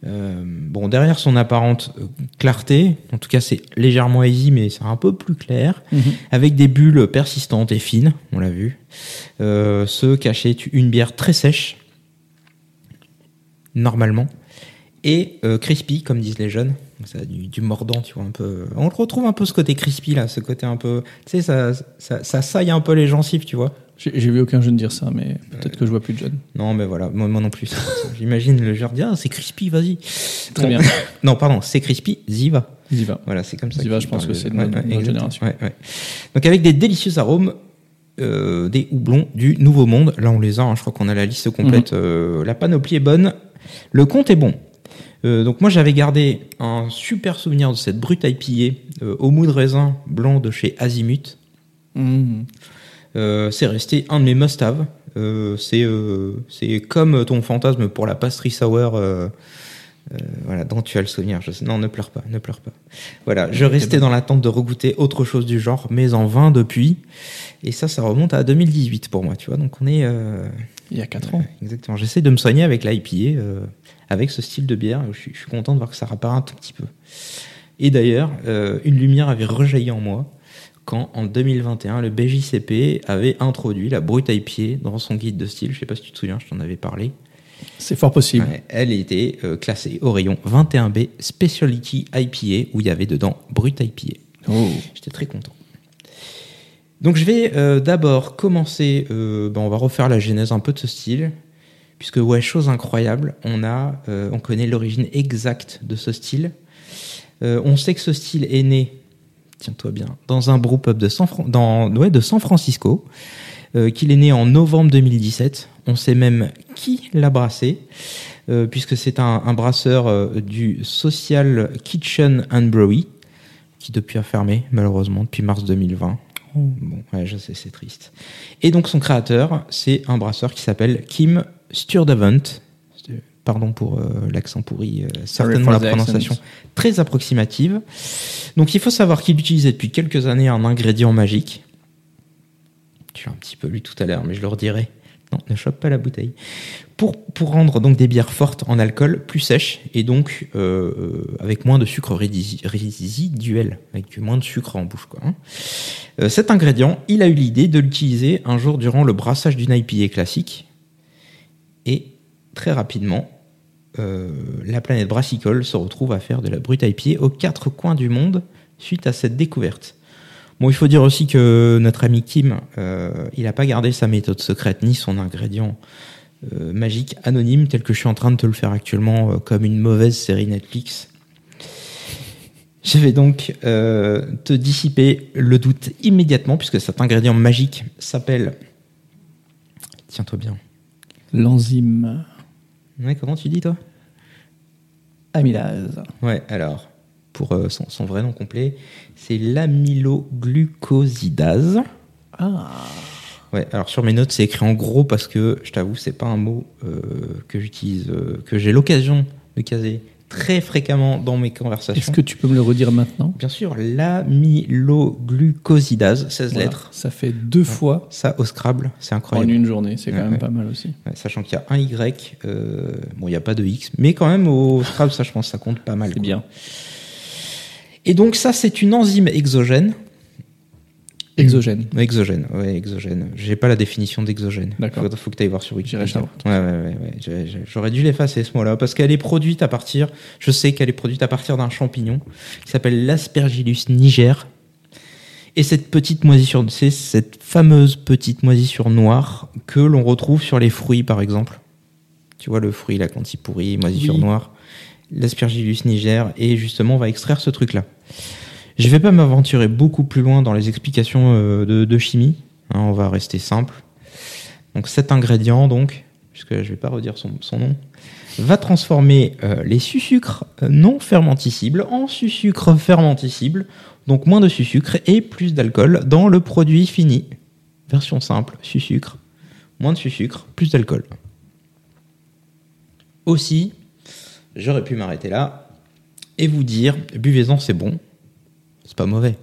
Euh, bon, derrière son apparente euh, clarté, en tout cas c'est légèrement easy, mais c'est un peu plus clair, Mhm. avec des bulles persistantes et fines, on l'a vu, euh, se cachait une bière très sèche, normalement, et euh, crispy, comme disent les jeunes. Ça a du, du mordant, tu vois, un peu. On retrouve un peu ce côté crispy là, ce côté un peu. Tu sais, ça, ça, ça saille un peu les gencives, tu vois. J'ai vu aucun jeune dire ça, mais peut-être que je vois plus de jeunes. Non, mais voilà, moi, moi non plus. J'imagine le genre dire, ah, c'est crispy, vas-y. Très bien. Non, pardon, c'est crispy, y va. Y va. Voilà, c'est comme ça. Ziva, je pense que c'est de ouais, notre- génération. Ouais, ouais. Donc avec des délicieux arômes, euh, des houblons du Nouveau Monde. Là, on les a. hein, je crois qu'on a la liste complète. Mhm. Euh, la panoplie est bonne. Le compte est bon. Euh, donc moi, j'avais gardé un super souvenir de cette brute IPA euh, au mou de raisin blanc de chez Azimut. Mhm. Euh, c'est resté un de mes must-have. C'est euh, c'est comme ton fantasme pour la pastry sour. Euh, euh, voilà, dont tu as le souvenir. Je sais, non, ne pleure pas, ne pleure pas. Voilà, je restais dans l'attente de regoûter autre chose du genre, mais en vain depuis. Et ça, ça remonte à 2018 pour moi, tu vois. Donc on est euh, Il y a 4 ans. exactement. J'essaie de me soigner avec l'IPA, euh, avec ce style de bière. Je suis, je suis content de voir que ça repart un tout petit peu. Et d'ailleurs, euh, une lumière avait rejailli en moi quand, en 2021, le BJCP avait introduit la brute IPA dans son guide de style. Je sais pas si tu te souviens, je t'en avais parlé. C'est fort possible. Ouais, elle était euh, classée au rayon 21B Specialty IPA où il y avait dedans brute IPA. Oh. J'étais très content. Donc je vais euh, d'abord commencer, euh, ben, on va refaire la genèse un peu de ce style, puisque ouais, chose incroyable, on a, euh, on connaît l'origine exacte de ce style. On sait que ce style est né, tiens-toi bien, dans un brew pub de San, Fran- dans, ouais, de San Francisco, euh, qu'il est né en novembre 2017. On sait même qui l'a brassé, euh, puisque c'est un, un brasseur euh, du Social Kitchen and Brewery, qui depuis a fermé, malheureusement, depuis mars 2020. Bon, ouais, je sais, c'est triste. Et donc, son créateur, c'est un brasseur qui s'appelle Kim Sturdevant. Pardon pour l'accent pourri, certainement la prononciation très approximative. Donc, il faut savoir qu'il utilisait depuis quelques années un ingrédient magique. Tu l'as un petit peu lu tout à l'heure, mais je le redirai. Non, ne chope pas la bouteille. Pour, rendre donc des bières fortes en alcool, plus sèches, et donc euh, euh, avec moins de sucre rési- résiduel, avec moins de sucre en bouche. Hein. Euh, cet ingrédient, il a eu l'idée de l'utiliser un jour durant le brassage d'une IPA classique. Et très rapidement, la planète brassicole se retrouve à faire de la brute IPA aux quatre coins du monde suite à cette découverte. Bon, il faut dire aussi que notre ami Kim, euh, il n'a pas gardé sa méthode secrète ni son ingrédient euh, magique anonyme tel que je suis en train de te le faire actuellement euh, comme une mauvaise série Netflix. Je vais donc te dissiper le doute immédiatement puisque cet ingrédient magique s'appelle... Tiens-toi bien. L'enzyme Ouais, comment tu dis toi? Amylase. Ouais, alors, pour euh, son, son vrai nom complet, c'est l'amyloglucosidase. Ah. Ouais, alors sur mes notes, c'est écrit en gros parce que je t'avoue, c'est pas un mot euh, que j'utilise, euh, que j'ai l'occasion de caser très fréquemment dans mes conversations. Est-ce que tu peux me le redire maintenant? Bien sûr, l'amyloglucosidase, 16 Voilà. lettres. Ça fait deux fois Ça, au Scrabble, c'est en incroyable. une journée. C'est quand Ouais, même ouais. pas mal aussi. Sachant qu'il y a un Y, euh, bon, il n'y a pas de X, mais quand même au Scrabble, ça, je pense, ça compte pas mal. C'est bien. Et donc, ça, c'est une enzyme exogène. Exogène. Exogène, ouais, exogène. J'ai pas la définition d'exogène. D'accord. Faut, faut que tu ailles voir sur Wikipédia. Ouais, ouais, ouais, J'aurais dû l'effacer ce mot-là parce qu'elle est produite à partir, je sais qu'elle est produite à partir d'un champignon qui s'appelle l'Aspergillus niger. Et cette petite moisissure, c'est cette fameuse petite moisissure noire que l'on retrouve sur les fruits, par exemple. Tu vois le fruit là quand il pourrit, moisissure Oui. noire. L'Aspergillus niger et justement on va extraire ce truc-là. Je vais pas m'aventurer beaucoup plus loin dans les explications euh, de, chimie. hein, on va rester simple. Donc cet ingrédient, donc, puisque je vais pas redire son, nom, va transformer euh, les sucres non fermenticibles en sucres fermenticibles, donc moins de sucre et plus d'alcool dans le produit fini. Version simple, sucre, moins de sucre, plus d'alcool. Aussi, j'aurais pu m'arrêter là et vous dire, buvez-en, c'est bon. C'est pas mauvais.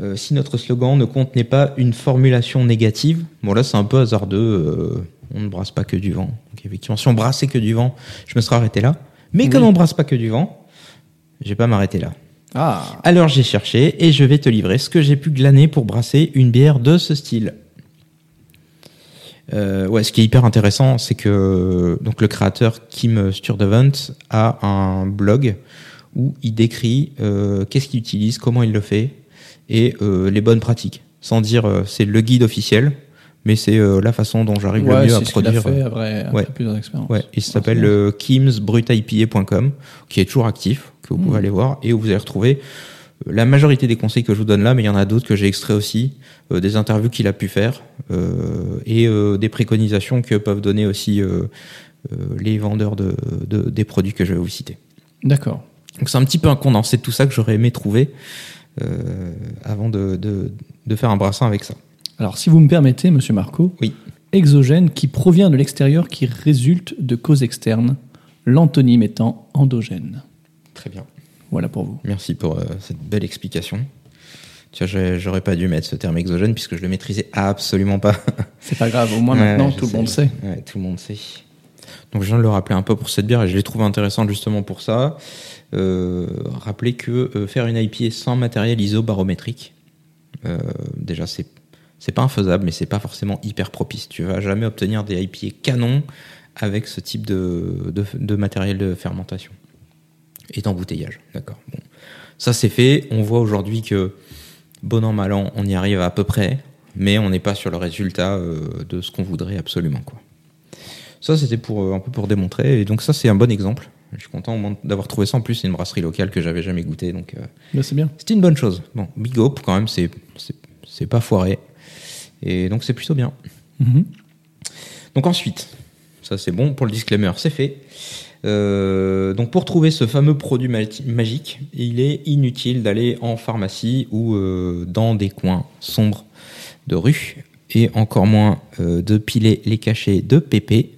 Euh, si notre slogan ne contenait pas une formulation négative, bon là c'est un peu hasardeux, euh, on ne brasse pas que du vent. Donc effectivement, si on brassait que du vent, je me serais arrêté là. Mais comme on brasse pas que du vent, je vais pas m'arrêter là. Ah, Alors j'ai cherché et je vais te livrer ce que j'ai pu glaner pour brasser une bière de ce style. Euh, ouais, ce qui est hyper intéressant, c'est que donc le créateur Kim Sturdevant a un blog où il décrit euh, qu'est-ce qu'il utilise, comment il le fait et euh, les bonnes pratiques. Sans dire euh, c'est le guide officiel, mais c'est euh, la façon dont j'arrive ouais, le mieux à produire. fait après, après ouais. plusieurs expériences. Ouais, il s'appelle kimsbrutipa.com, qui est toujours actif, que vous pouvez Mm. aller voir, et où vous allez retrouver la majorité des conseils que je vous donne là, mais il y en a d'autres que j'ai extraits aussi, euh, des interviews qu'il a pu faire, euh, et euh, des préconisations que peuvent donner aussi les vendeurs de, de- des produits que je vais vous citer. D'accord. Donc c'est un petit peu un condensé de tout ça que j'aurais aimé trouver euh, avant de, de, de faire un brassin avec ça. Alors, si vous me permettez, monsieur Marco, Oui. exogène qui provient de l'extérieur qui résulte de causes externes, l'antonyme étant endogène. Très bien. Voilà pour vous. Merci pour euh, cette belle explication. Tu vois, j'aurais pas dû mettre ce terme exogène puisque je le maîtrisais absolument pas. C'est pas grave, au moins maintenant tout le monde sait. Ouais, tout le monde sait. Donc je viens de le rappeler un peu pour cette bière et je l'ai trouvé intéressante justement pour ça. Euh, rappeler que euh, faire une IPA sans matériel isobarométrique, euh, déjà c'est pas infaisable, mais c'est pas forcément hyper propice. Tu vas jamais obtenir des IPA canon avec ce type de, de, matériel de fermentation et d'embouteillage. D'accord. Ça c'est fait. On voit aujourd'hui que bon an mal an, on y arrive à peu près, mais on n'est pas sur le résultat de ce qu'on voudrait absolument quoi. Ça c'était pour un peu pour démontrer et donc ça c'est un bon exemple. Je suis content d'avoir trouvé ça. En plus c'est une brasserie locale que j'avais jamais goûté donc euh, Là, c'est bien. c'était une bonne chose. Bon, big up quand même, c'est pas foiré et donc c'est plutôt bien. Mhm. Donc ensuite, ça c'est bon pour le disclaimer, c'est fait. Euh, donc pour trouver ce fameux produit magique, il est inutile d'aller en pharmacie ou euh, dans des coins sombres de rue et encore moins de piler les cachets de PP.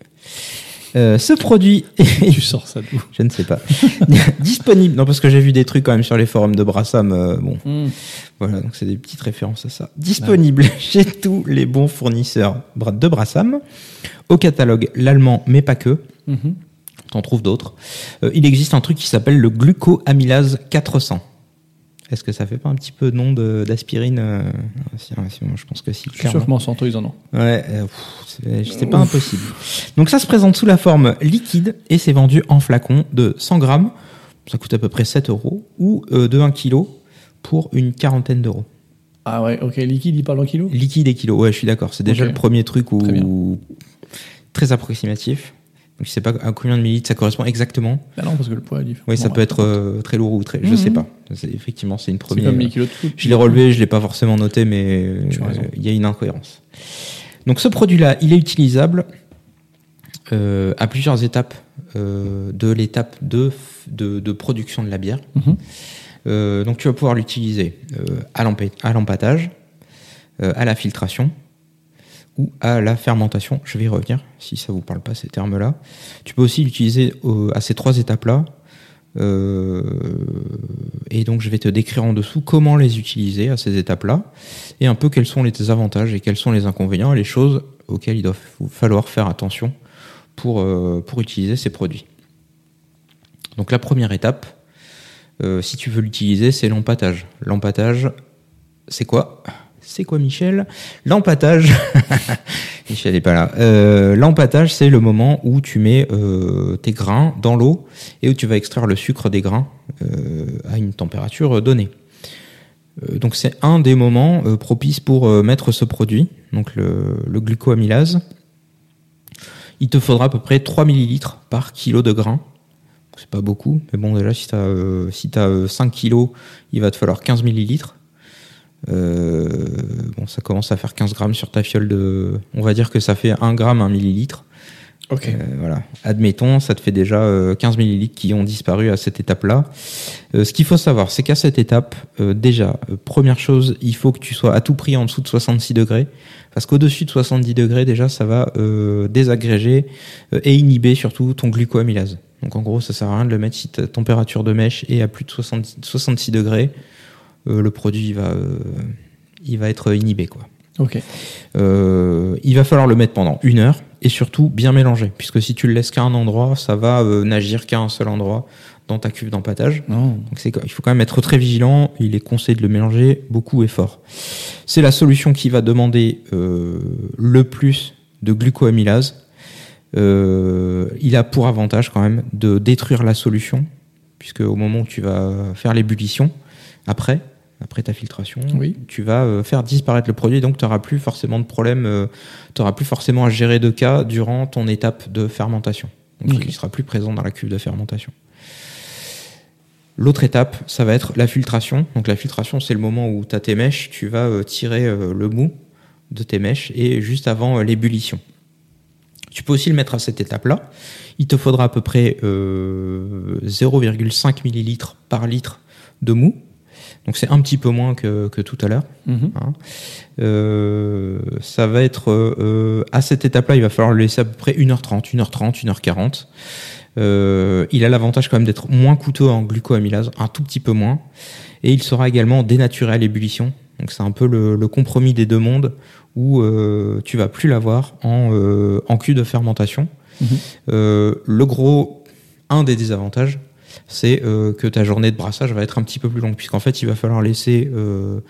Euh, ce produit est tu sors ça d'où je ne sais pas. Disponible. Non, parce que j'ai vu des trucs quand même sur les forums de Brassam. euh, bon, Mhm. voilà, donc c'est des petites références à ça. Disponible chez tous les bons fournisseurs de Brassam. Au catalogue, l'allemand, mais pas que. Mhm. T'en trouves d'autres. Euh, il existe un truc qui s'appelle le glucoamylase 400. Est-ce que ça fait pas un petit peu nom d'aspirine euh, si, si, moi, Je pense que si. Je suis sûr que Monsanto, ils en ont. Ouais, euh, c'est pas impossible. Donc ça se présente sous la forme liquide et c'est vendu en flacon de 100 grammes. Ça coûte à peu près 7 euros ou euh, de 1 kg pour une quarantaine d'euros. Ah ouais, ok, liquide, il parle en kilos Liquide et kilo, ouais, je suis d'accord. C'est déjà le premier truc où Très bien. très approximatif. Je sais pas à combien de millilitres ça correspond exactement. Bah non, parce que le poids est différent. Oui, ça Bon, peut être euh, très lourd ou très. Je Mhm. sais pas. C'est- Effectivement, c'est une C'est première. comme les kilos de foot. Je l'ai relevé, je l'ai pas forcément noté, mais euh, il y a une incohérence. Donc ce produit-là, il est utilisable euh, à plusieurs étapes euh, de l'étape de, de, de production de la bière. Mhm. Euh, donc tu vas pouvoir l'utiliser euh, à euh, à la filtration ou à la fermentation. Je vais y revenir si ça vous parle pas ces termes-là. Tu peux aussi l'utiliser à ces trois étapes-là. Euh, et donc je vais te décrire en dessous comment les utiliser à ces étapes-là et un peu quels sont les avantages et quels sont les inconvénients et les choses auxquelles il doit falloir faire attention pour, euh, pour utiliser ces produits. Donc la première étape, euh, si tu veux l'utiliser, c'est l'empâtage. L'empâtage, c'est quoi? C'est quoi Michel L'empâtage, Michel n'est pas là. Euh, L'empâtage, c'est le moment où tu mets euh, tes grains dans l'eau et où tu vas extraire le sucre des grains euh, à une température donnée. Donc c'est un des moments propices pour mettre ce produit, donc le, le glucoamylase. Il te faudra à peu près 3 millilitres par kilo de grains C'est pas beaucoup, mais bon, déjà, si t'as, euh, 5 kilos, il va te falloir 15 millilitres. Euh, bon, ça commence à faire 15 grammes sur ta fiole de. On va dire que ça fait 1 gramme, 1 millilitre. Ok. Euh, voilà. Admettons, ça te fait déjà euh, 15 millilitres qui ont disparu à cette étape-là. Euh, ce qu'il faut savoir, c'est qu'à cette étape, euh, déjà, euh, première chose, il faut que tu sois à tout prix en dessous de 66 degrés. Parce qu'au-dessus de 70 degrés, déjà, ça va euh, désagréger euh, et inhiber surtout ton glucoamylase. Donc en gros, ça sert à rien de le mettre si ta température de mèche est à plus de 70 66 degrés. Euh, le produit il va, euh, il va être inhibé. Quoi. Ok. Euh, il va falloir le mettre pendant une heure et surtout bien mélanger, puisque si tu le laisses qu'à un endroit, ça va n'agir qu'à un seul endroit dans ta cuve d'empâtage. Donc c'est, il faut quand même être très vigilant. Il est conseillé de le mélanger beaucoup et fort. C'est la solution qui va demander euh, le plus de glucoamylase. Euh, il a pour avantage quand même de détruire la solution, puisque au moment où tu vas faire l'ébullition, après, après ta filtration, Oui. tu vas euh, faire disparaître le produit, donc tu n'auras plus forcément de problème, euh, tu n'auras plus forcément à gérer de cas durant ton étape de fermentation. Donc Ok. il sera plus présent dans la cuve de fermentation. L'autre étape, ça va être la filtration. Donc la filtration, c'est le moment où tu as tes mèches, tu vas euh, tirer le mou de tes mèches et juste avant l'ébullition. Tu peux aussi le mettre à cette étape-là. Il te faudra à peu près euh, 0,5 millilitres par litre de mou. Donc c'est un petit peu moins que, que tout à l'heure. Mhm. Hein. Euh, ça va être euh, à cette étape-là, il va falloir le laisser à peu près 1h30, 1h30, 1h40. Euh, il a l'avantage quand même d'être moins coûteux en glucoamylase, un tout petit peu moins, et il sera également dénaturé à l'ébullition. Donc c'est un peu le, le compromis des deux mondes où euh, tu vas plus l'avoir en, euh, en cul de fermentation. Mhm. Euh, le gros, un des désavantages, c'est euh, que ta journée de brassage va être un petit peu plus longue, puisqu'en fait il va falloir laisser euh,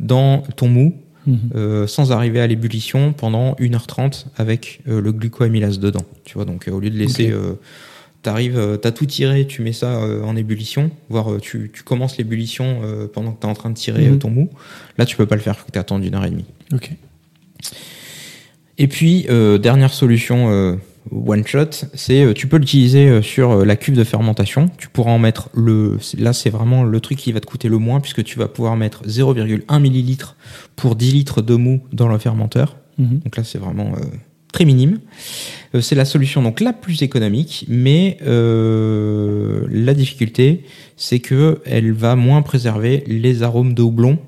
dans ton mou Mhm. euh, sans arriver à l'ébullition pendant 1h30 avec le glucoamylase dedans. Tu vois, donc au lieu de laisser, Ok. euh, t'arrives, t'as tout tiré, tu mets ça en ébullition, voire tu, tu commences l'ébullition pendant que t'es en train de tirer Mhm. ton mou. Là, tu peux pas le faire, faut que t'attendes une heure et demie. Ok. Et puis, dernière solution one shot, c'est euh, tu peux l'utiliser euh, sur euh, la cuve de fermentation. Tu pourras en mettre le. Là, c'est vraiment le truc qui va te coûter le moins puisque tu vas pouvoir mettre 0,1 millilitre pour 10 litres de mou dans le fermenteur. Mhm. Donc là, c'est vraiment euh, très minime. Euh, c'est la solution donc la plus économique, mais euh, la difficulté, c'est que elle va moins préserver les arômes de houblon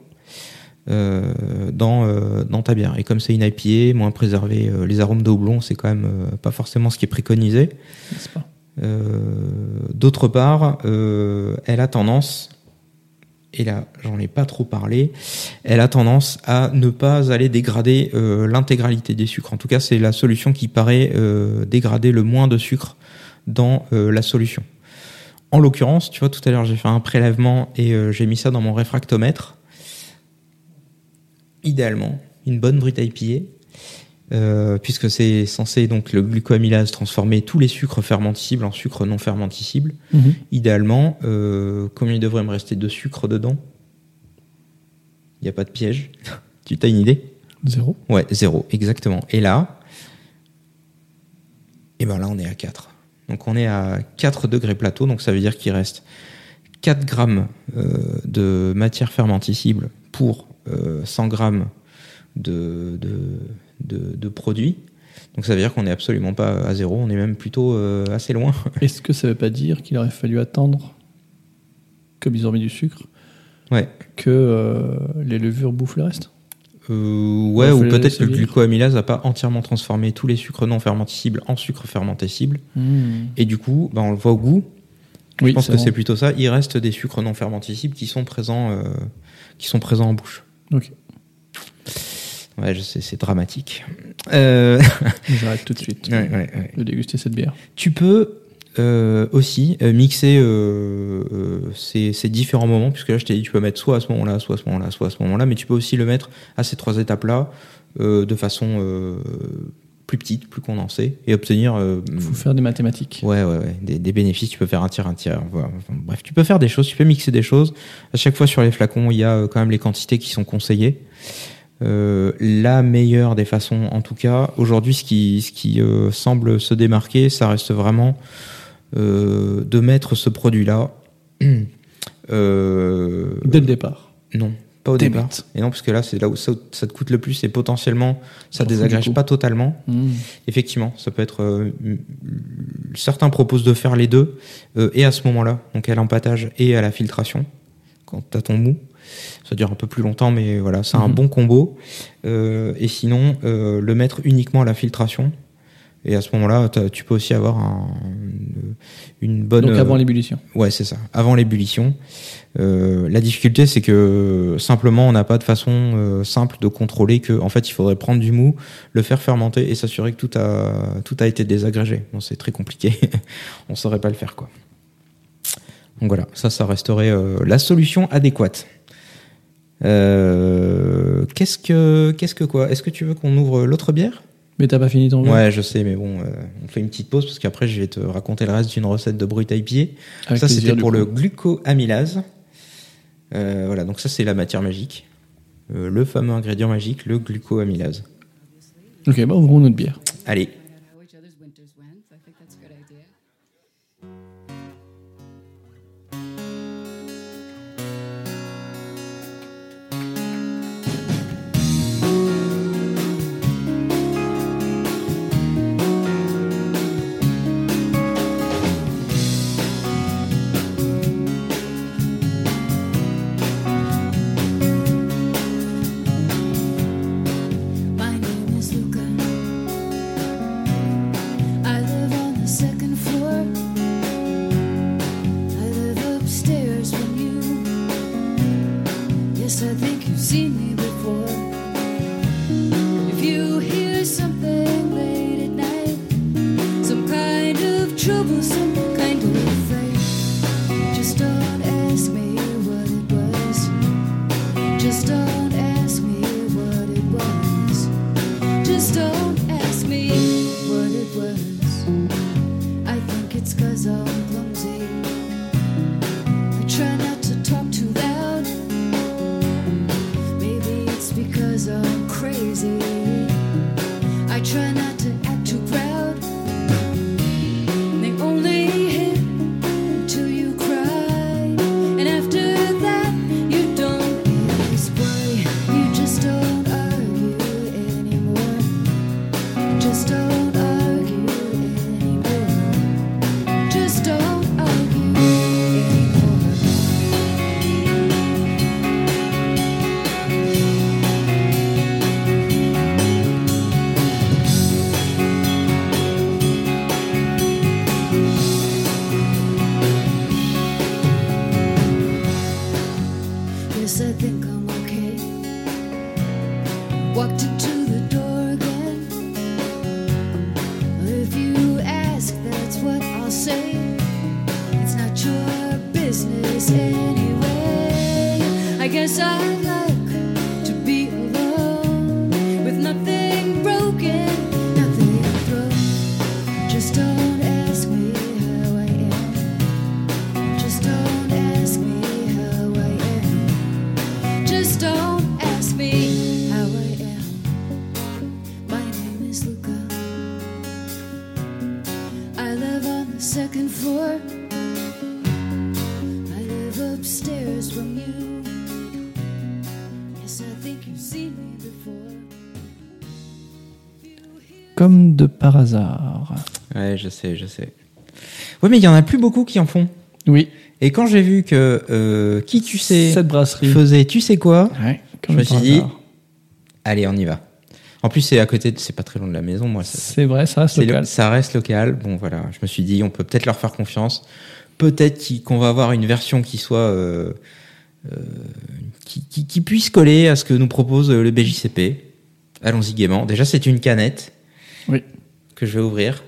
dans euh, dans ta bière. Et comme c'est une IPA, moins préserver euh, les arômes de houblon, c'est quand même euh, pas forcément ce qui est préconisé. N'est-ce pas? Euh, D'autre part, euh, elle a tendance, et là j'en ai pas trop parlé, elle a tendance à ne pas aller dégrader euh, l'intégralité des sucres. En tout cas, c'est la solution qui paraît euh, dégrader le moins de sucre dans euh, la solution. En l'occurrence, tu vois, tout à l'heure j'ai fait un prélèvement et euh, j'ai mis ça dans mon réfractomètre. Idéalement, une bonne brute IPA, euh, puisque c'est censé donc le glucoamylase transformer tous les sucres fermenticibles en sucres non fermenticibles. Mhm. Idéalement, euh, combien il devrait me rester de sucre dedans? Il n'y a pas de piège. tu as une idée? Zéro. Ouais, zéro, exactement. Et là, et ben là, on est à 4. Donc on est à 4 degrés plateau, donc ça veut dire qu'il reste 4 grammes euh, de matière fermenticible pour 100 grammes de, de, de, de produit. Donc ça veut dire qu'on n'est absolument pas à zéro, on est même plutôt euh, assez loin. Est-ce que ça veut pas dire qu'il aurait fallu attendre, comme ils ont mis du sucre, Ouais. que euh, les levures bouffent le reste? Euh, ouais, ou peut-être que le glucoamylase n'a pas entièrement transformé tous les sucres non fermenticibles en sucres fermenticibles. Et du coup, bah, on le voit au goût. Oui, je pense que c'est plutôt ça. Il reste des sucres non fermenticibles qui sont présents, euh, qui sont présents en bouche. Ok. Ouais, je sais, c'est dramatique. Euh, J'arrête tout de suite ouais, ouais, ouais. de déguster cette bière. Tu peux euh, aussi euh, mixer ces, ces différents moments, puisque là je t'ai dit tu peux mettre soit à ce moment-là, soit à ce moment-là, soit à ce moment-là, mais tu peux aussi le mettre à ces trois étapes-là de façon plus petite, plus condensée, et obtenir euh, Il faut faire des mathématiques. Ouais, ouais, ouais. Des, des bénéfices, tu peux faire un tiers, un tiers. voilà. Enfin, bref, tu peux faire des choses, tu peux mixer des choses. À chaque fois sur les flacons, il y a euh, quand même les quantités qui sont conseillées. Euh, la meilleure des façons, en tout cas, aujourd'hui, ce qui, ce qui euh, semble se démarquer, ça reste vraiment de mettre ce produit-là. Dès le départ. non, pas au départ. Et non, parce que là, c'est là où ça, ça te coûte le plus et potentiellement, ça du désagrège pas totalement. Mm. Effectivement, ça peut être. euh, certains proposent de faire les deux euh, et à ce moment-là, donc à l'empâtage et à la filtration, quand t'as ton mou. Ça dure un peu plus longtemps, mais voilà, c'est un Mhm. bon combo. Euh, et sinon, le mettre uniquement à la filtration. Et à ce moment-là, tu peux aussi avoir un- une bonne. Donc avant l'ébullition. Ouais, c'est ça. Avant l'ébullition. Euh, la difficulté, c'est que simplement, on n'a pas de façon euh, simple de contrôler que, en fait, il faudrait prendre du mou, le faire fermenter et s'assurer que tout a tout a été désagrégé. Bon, c'est très compliqué. on saurait pas le faire, quoi. Donc voilà, ça, ça resterait euh, la solution adéquate. Qu'est-ce que qu'est-ce que quoi? Est-ce que tu veux qu'on ouvre l'autre bière? Mais t'as pas fini ton verre? Ouais, je sais, mais bon, euh, on fait une petite pause parce qu'après, je vais te raconter le reste d'une recette de brut IPA. Avec ça, c'était pour coup. le glucoamylase. Euh, voilà, donc ça, c'est la matière magique. Euh, le fameux ingrédient magique, le glucoamylase. Ok, bah ouvrons notre bière. Allez, business anyway. I guess I par hasard. ouais, je sais, je sais. Ouais, mais il y en a plus beaucoup qui en font. Oui, Et quand j'ai vu que euh, qui tu sais cette brasserie. faisait, tu sais quoi Ouais, Je me suis dit, allez, on y va. En plus, c'est à côté, de- c'est pas très loin de la maison, moi. ça- C'est vrai, ça reste local. lo- ça reste local. Bon, voilà. Je me suis dit, on peut peut-être leur faire confiance. Peut-être qu'on va avoir une version qui soit. euh, euh, qui, qui- qui puisse coller à ce que nous propose le BJCP. Allons-y gaiement. Déjà, c'est une canette Oui. Que je vais ouvrir.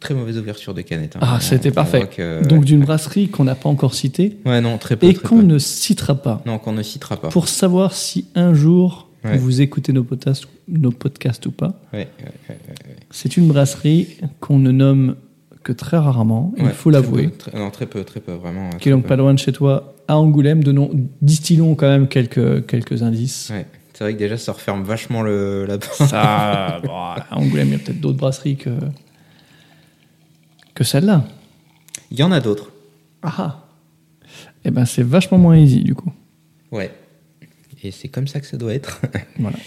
Très mauvaise ouverture de canette. hein. Ah, c'était parfait. que- Donc d'une brasserie qu'on n'a pas encore citée Ouais, non, très peu. et qu'on ne citera pas. Non, qu'on ne citera pas. Pour savoir si un jour Ouais. vous écoutez nos podcasts, nos podcasts ou pas, Ouais, c'est une brasserie qu'on ne nomme que très rarement, il faut l'avouer. non, très peu, très peu, vraiment. Qui est donc pas loin de chez toi, à Angoulême. Donnons, distillons quand même quelques, quelques indices. Ouais. C'est vrai que déjà, ça referme vachement le, la Ça, bon, à Angoulême, il y a peut-être d'autres brasseries que, que celle-là. Il y en a d'autres. Ah ah. Eh ben, c'est vachement moins easy, du coup. Ouais. Et c'est comme ça que ça doit être. Voilà.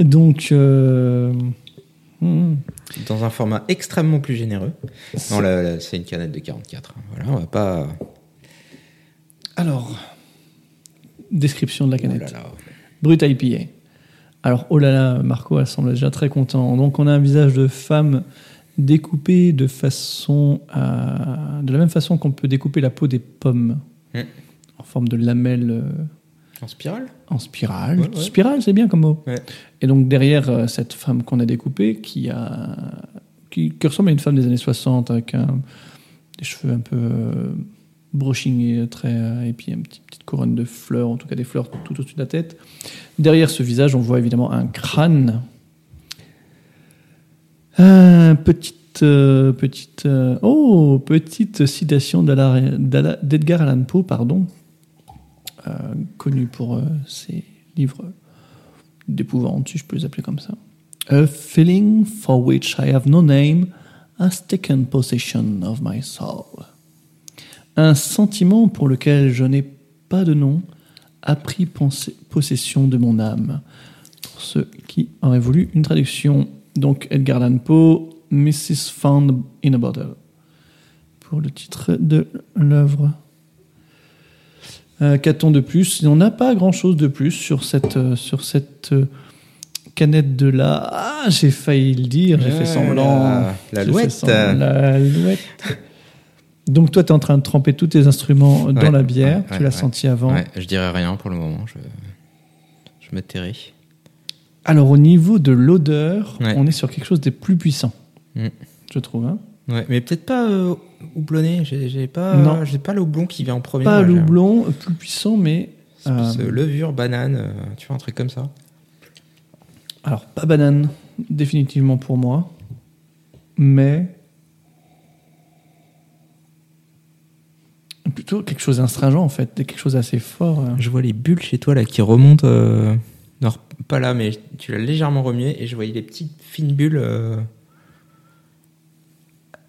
Donc, euh, hmm, Dans un format extrêmement plus généreux. Non, là, là, c'est une canette de 44. Voilà, on va pas. alors, description de la Oh là canette. là. Brut IPA. Alors, oh là là, Marco, elle semble déjà très content. Donc, on a un visage de femme découpé de façon à- de la même façon qu'on peut découper la peau des pommes Mm. en forme de lamelles euh, En spirale? en spirale. Ouais, ouais. Spirale, c'est bien comme mot. Ouais. Et donc derrière euh, cette femme qu'on a découpée, qui a qui, qui ressemble à une femme des années 60 avec un- des cheveux un peu euh, brushing très euh, et puis une petite, petite couronne de fleurs, en tout cas des fleurs tout au-dessus de la tête. Derrière ce visage, on voit évidemment un crâne, un petite euh, petite euh, oh petite citation d'Edgar Allan Poe, pardon, connu pour ses livres d'épouvante, si je peux les appeler comme ça. A feeling for which I have no name has taken possession of my soul. Un sentiment pour lequel je n'ai pas de nom a pris possession de mon âme. Pour ceux qui auraient voulu une traduction, donc Edgar Allan Poe, Mrs. Found in a Bottle, pour le titre de l'œuvre. Euh, Qu'a-t-on de plus? On n'a pas grand-chose de plus sur cette, euh, sur cette euh, canette de là. Ah, j'ai failli le dire, j'ai fait semblant. la- la J'ai louette. fait semblant, La louette. Donc toi, tu es en train de tremper tous tes instruments dans Ouais, la bière. ouais, tu ouais, l'as senti avant. Je dirais rien pour le moment. Je, je me tairai. Alors au niveau de l'odeur, on est sur quelque chose des plus puissants, Mm. je trouve. hein. Ouais, mais peut-être pas euh, houblonné. J'ai pas, Non. j'ai pas le houblon qui vient en premier. Pas loublon, plus puissant, mais euh, euh, levure, banane, euh, tu vois, un truc comme ça. alors pas banane, définitivement pour moi, mais plutôt quelque chose d'astringent en fait, quelque chose d'assez fort. euh. Je vois les bulles chez toi là qui remontent. euh, Non, pas là, mais tu l'as légèrement remué et je voyais les petites fines bulles. euh,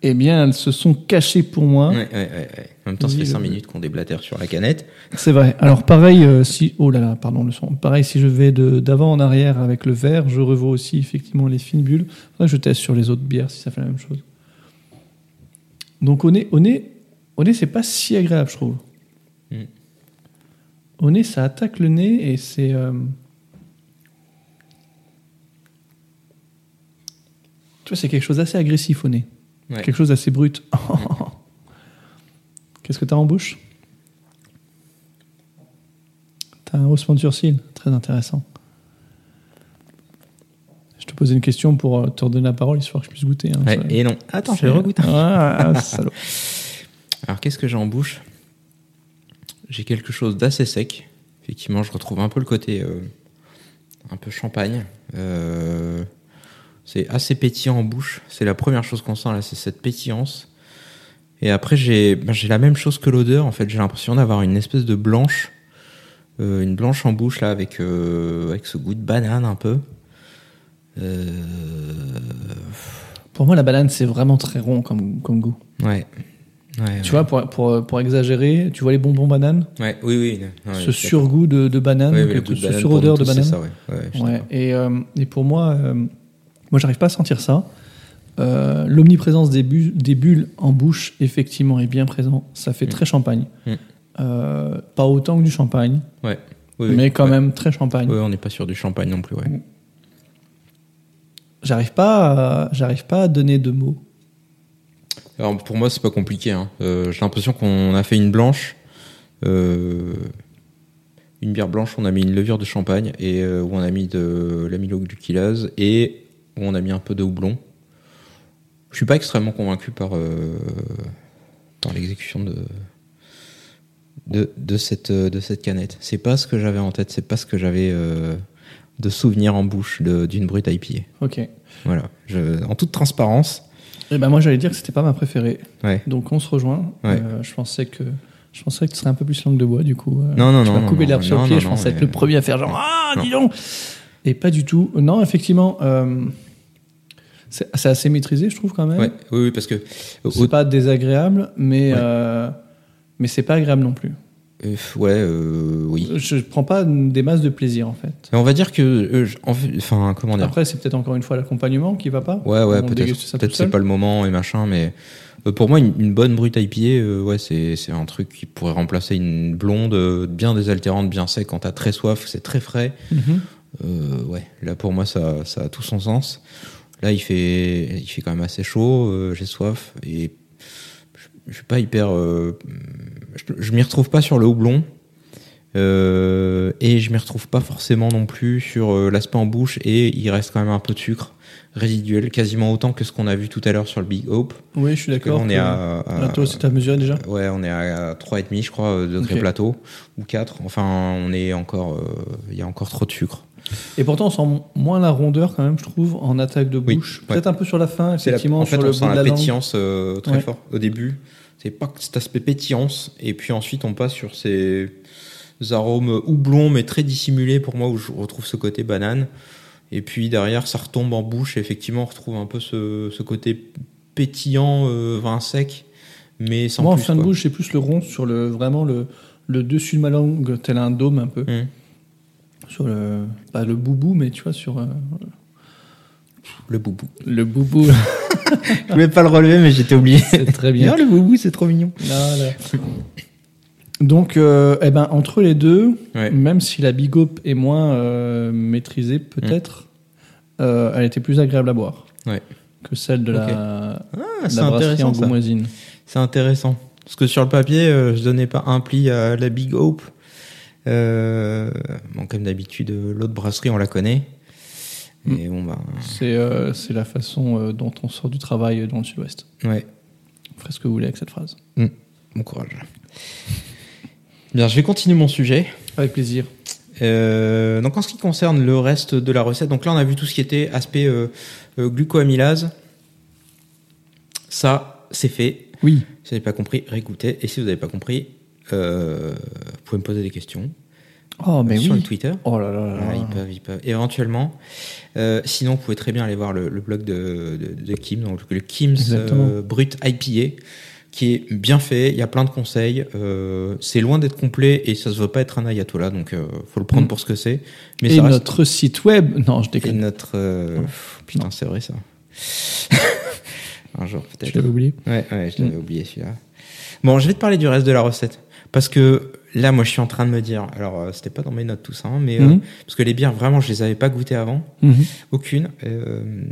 Eh bien, elles se sont cachées pour moi. Ouais, ouais, ouais. En même temps, ça fait Oui, 5 euh, minutes qu'on déblatère sur la canette. C'est vrai. Alors pareil, euh, si oh là là, pardon le son. Pareil, si je vais d'avant en arrière avec le verre, je revois aussi effectivement les fines bulles. Je teste sur les autres bières si ça fait la même chose. Donc au nez, au nez, au nez, c'est pas si agréable, je trouve. Mm. Au nez, ça attaque le nez et c'est. euh, Tu vois, c'est quelque chose d'assez agressif au nez. Ouais. Quelque chose d'assez brut. Qu'est-ce que tu as en bouche? T'as un haussement de sourcil, très intéressant. Je te posais une question pour euh, te redonner la parole, histoire que je puisse goûter. hein, Ouais, ça- et non. Attends, je vais regoûter. Ah, ah, salaud. Alors, qu'est-ce que j'ai en bouche? J'ai quelque chose d'assez sec. Effectivement, je retrouve un peu le côté euh, un peu champagne. Euh, c'est assez pétillant en bouche. C'est la première chose qu'on sent là, c'est cette pétillance. Et après, j'ai ben, la même chose que l'odeur. En fait, j'ai l'impression d'avoir une espèce de blanche, euh, une blanche en bouche là, avec avec ce goût de banane un peu. Pour moi, la banane, c'est vraiment très rond comme, comme goût. ouais. Ouais, Tu vois, pour, pour, pour exagérer, tu vois les bonbons bananes ouais, oui, oui. Ce surgoût de, de banane, ce surodeur de banane. c'est ça, et, euh, et pour moi, euh, moi, j'arrive pas à sentir ça. Euh, L'omniprésence des, bu- des bulles en bouche, effectivement, est bien présent. Ça fait Mm. très champagne. Mm. Euh, pas autant que du champagne, Ouais. Oui, oui. mais quand même très champagne. Ouais, on n'est pas sur du champagne non plus, ouais. J'arrive pas, à- pas à donner de mots. Alors pour moi, c'est pas compliqué. hein. Euh, J'ai l'impression qu'on a fait une blanche, euh, une bière blanche, on a mis une levure de champagne et euh, où on a mis de l'amyloglucylase et où on a mis un peu de houblon. Je suis pas extrêmement convaincu par par l'exécution de de, de cette de cette canette. C'est pas ce que j'avais en tête. C'est pas ce que j'avais de souvenir en bouche d'une brute IPA. Ok. Voilà. Je, en toute transparence. Ben moi, j'allais dire que c'était pas ma préférée. Ouais. Donc on se rejoint. Ouais. Euh, je pensais que Je pensais que tu serais un peu plus langue de bois, du coup. euh, Non, non, tu non, vas non, couper l'herbe sur le pied, non, je pensais être le premier à faire genre Ah, Non. dis donc Et pas du tout. Non, effectivement, euh, c'est assez maîtrisé, je trouve, quand même. Ouais, oui, oui, parce que C'est pas désagréable, mais, euh, mais c'est pas agréable non plus. Euh, ouais, euh, oui. Je prends pas des masses de plaisir, en fait. On va dire que, euh, je- enfin, comment dire? Après, c'est peut-être encore une fois l'accompagnement qui va pas. Ouais, ouais, peut-être. Peut-être c'est pas le moment et machin, mais euh, pour moi, une, une bonne brute IPA, euh, ouais, c'est c'est un truc qui pourrait remplacer une blonde bien désaltérante, bien sec. Quand t'as très soif, c'est très frais. Mhm. Ouais, là pour moi, ça, ça a tout son sens. Là, il fait, il fait quand même assez chaud. J'ai soif et je, je suis pas hyper. euh, je je m'y retrouve pas sur le houblon. Euh, et je m'y retrouve pas forcément non plus sur euh, l'aspect en bouche et il reste quand même un peu de sucre résiduel, quasiment autant que ce qu'on a vu tout à l'heure sur le Big Hope. Oui, je suis d'accord. on est à, à- toi, c'est à mesurer déjà ouais, on est à 3,5 je crois euh, degrés plateau ou 4. Enfin, on est encore euh, il y a encore trop de sucre. Et pourtant, on sent moins la rondeur quand même, je trouve, en attaque de Oui, bouche. ouais. Peut-être un peu sur la fin, la- effectivement, en fait, sur on le sent bout de la la langue. pétillance euh, très Ouais. fort au début. C'est pas cet aspect pétillance et puis ensuite on passe sur ces arômes houblons mais très dissimulés pour moi où je retrouve ce côté banane. Et puis derrière ça retombe en bouche et effectivement on retrouve un peu ce, ce côté pétillant euh, vin sec mais sans Moi, en plus, fin de bouche, j'ai plus le rond sur le vraiment le, le dessus de ma langue, tel un dôme un peu. Hum. Sur le. Pas le boubou, mais tu vois, sur. euh, Le boubou. le boubou. Je voulais pas le relever mais j'étais oublié. c'est très bien. Ah, le boubou c'est trop mignon. Donc, euh, eh ben, entre les deux, Ouais. même si la Big Hope est moins euh, maîtrisée, peut-être, euh, elle était plus agréable à boire Ouais. que celle de la, Ah, de c'est la brasserie intéressant ça. angoumoisine. C'est intéressant. Parce que sur le papier, je donnais pas un pli à la Big Hope. Bon, comme d'habitude, l'autre brasserie, on la connaît. Et bon, bah, C'est euh, c'est la façon euh, dont on sort du travail dans le sud-ouest. ouais, Vous ferez ce que vous voulez avec cette phrase. bon courage. Bien, je vais continuer mon sujet. Avec plaisir. Euh, donc, en ce qui concerne le reste de la recette, donc là, on a vu tout ce qui était aspect euh, glucoamylase. Ça, c'est fait. Oui. Si vous n'avez pas compris, réécoutez. Et si vous n'avez pas compris, vous pouvez me poser des questions Oh, mais sur oui. le Twitter. Oh là là là. Voilà, ils peuvent, ils peuvent. Éventuellement. Euh, sinon, vous pouvez très bien aller voir le, le blog de, de, de Kim, donc le Kim's euh, Brut IPA, qui est bien fait. Il y a plein de conseils. Euh, c'est loin d'être complet et ça se veut pas être un ayatollah, donc euh, faut le prendre Mm. pour ce que c'est. Mais Et ça reste- notre site web. Non, je et déconne. notre. euh, pff, putain, c'est vrai ça. un jour Je peut-être. l'avais oublié. Ouais, ouais, je l'avais oublié celui-là. Bon, je vais te parler du reste de la recette. Parce que là, moi, je suis en train de me dire. Alors, euh, c'était pas dans mes notes tout ça, hein, mais. euh, Mhm. parce que les bières, vraiment, je les avais pas goûtées avant. Mhm. Aucune. Euh,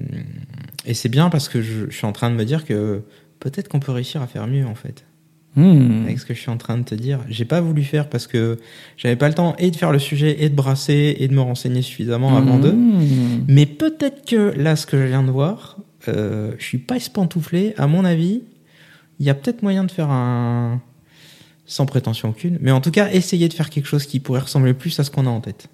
et c'est bien parce que je, je suis en train de me dire que peut-être qu'on peut réussir à faire mieux, en fait. Hmm. Avec ce que je suis en train de te dire. J'ai pas voulu faire parce que j'avais pas le temps et de faire le sujet et de brasser et de me renseigner suffisamment avant de. Hmm. Mais peut-être que là, ce que je viens de voir, euh, je suis pas espantouflé. À mon avis, il y a peut-être moyen de faire un. Sans prétention aucune. Mais en tout cas, essayer de faire quelque chose qui pourrait ressembler plus à ce qu'on a en tête.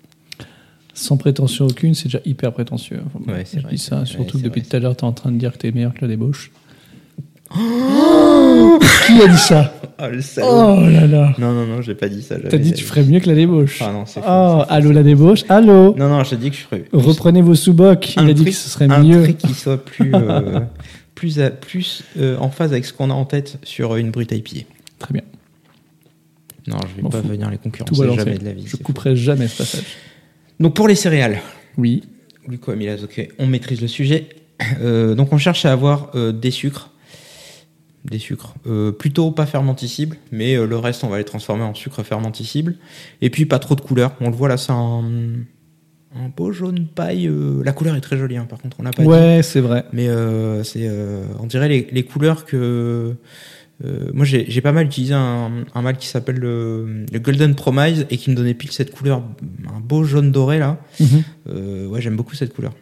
Sans prétention aucune, c'est déjà hyper prétentieux. Enfin, Ouais, c'est je vrai, dis ça, vrai, surtout que depuis vrai. tout à l'heure, tu es en train de dire que tu es meilleur que la débauche. Qui a dit ça? Oh, le Oh là là Non, non, non, j'ai pas dit ça. T'as dit tu ferais mieux que la débauche. Ah non, c'est faux, Oh, allô la débauche Allô? Non, non, j'ai dit que je ferais. Reprenez vos sous-bocs. Il un a dit truc- que ce serait un mieux. truc qui soit plus, euh, plus, à- plus euh, en phase avec ce qu'on a en tête sur une brute IPA. Très bien. Non, je vais pas venir les concurrences jamais de la vie. Je couperai jamais ce passage. Donc pour les céréales, Oui. glucoamylase, ok, on maîtrise le sujet. Euh, donc on cherche à avoir euh, des sucres, des sucres euh, plutôt pas fermenticibles, mais le reste on va les transformer en sucre fermenticible. Et puis pas trop de couleur. On le voit là, c'est un, un beau jaune paille. la couleur est très jolie, hein, par contre on l'a pas. Ouais, c'est vrai. Mais c'est, on dirait les, les couleurs que. Euh, moi, j'ai pas mal utilisé un, un mal qui s'appelle le, le Golden Promise et qui me donnait pile cette couleur, un beau jaune doré là. Mhm. Euh, ouais, j'aime beaucoup cette couleur.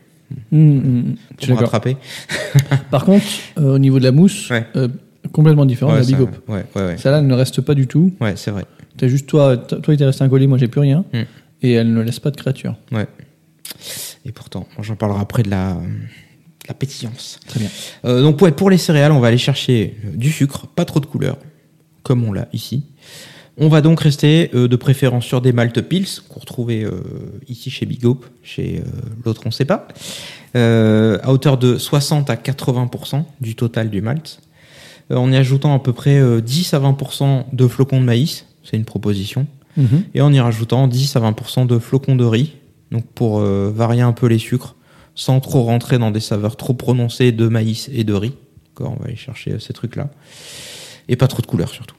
Mm, mm, mm. Je Pour me rattraper. Par contre, euh, au niveau de la mousse, Ouais. complètement différent Ouais, de la Big ouais, ouais. Celle-là elle ne reste pas du tout. Ouais, c'est vrai. T'as juste toi, toi, il t'est resté un collier, moi j'ai plus rien. Mm. Et elle ne laisse pas de créature. Ouais. Et pourtant, j'en parlerai après de la, la pétillance. Très bien. Euh, donc ouais, pour les céréales, on va aller chercher euh, du sucre, pas trop de couleur, comme on l'a ici. On va donc rester euh, de préférence sur des malt pils qu'on retrouvait euh, ici chez Big Hope, chez l'autre on sait pas, à hauteur de 60 à 80% du total du malt, en y ajoutant à peu près euh, 10 à 20% de flocons de maïs, c'est une proposition, Mhm. et en y rajoutant 10 à 20% de flocons de riz, donc pour varier un peu les sucres, sans trop rentrer dans des saveurs trop prononcées de maïs et de riz. D'accord, on va aller chercher euh, ces trucs-là. Et pas trop de couleurs surtout.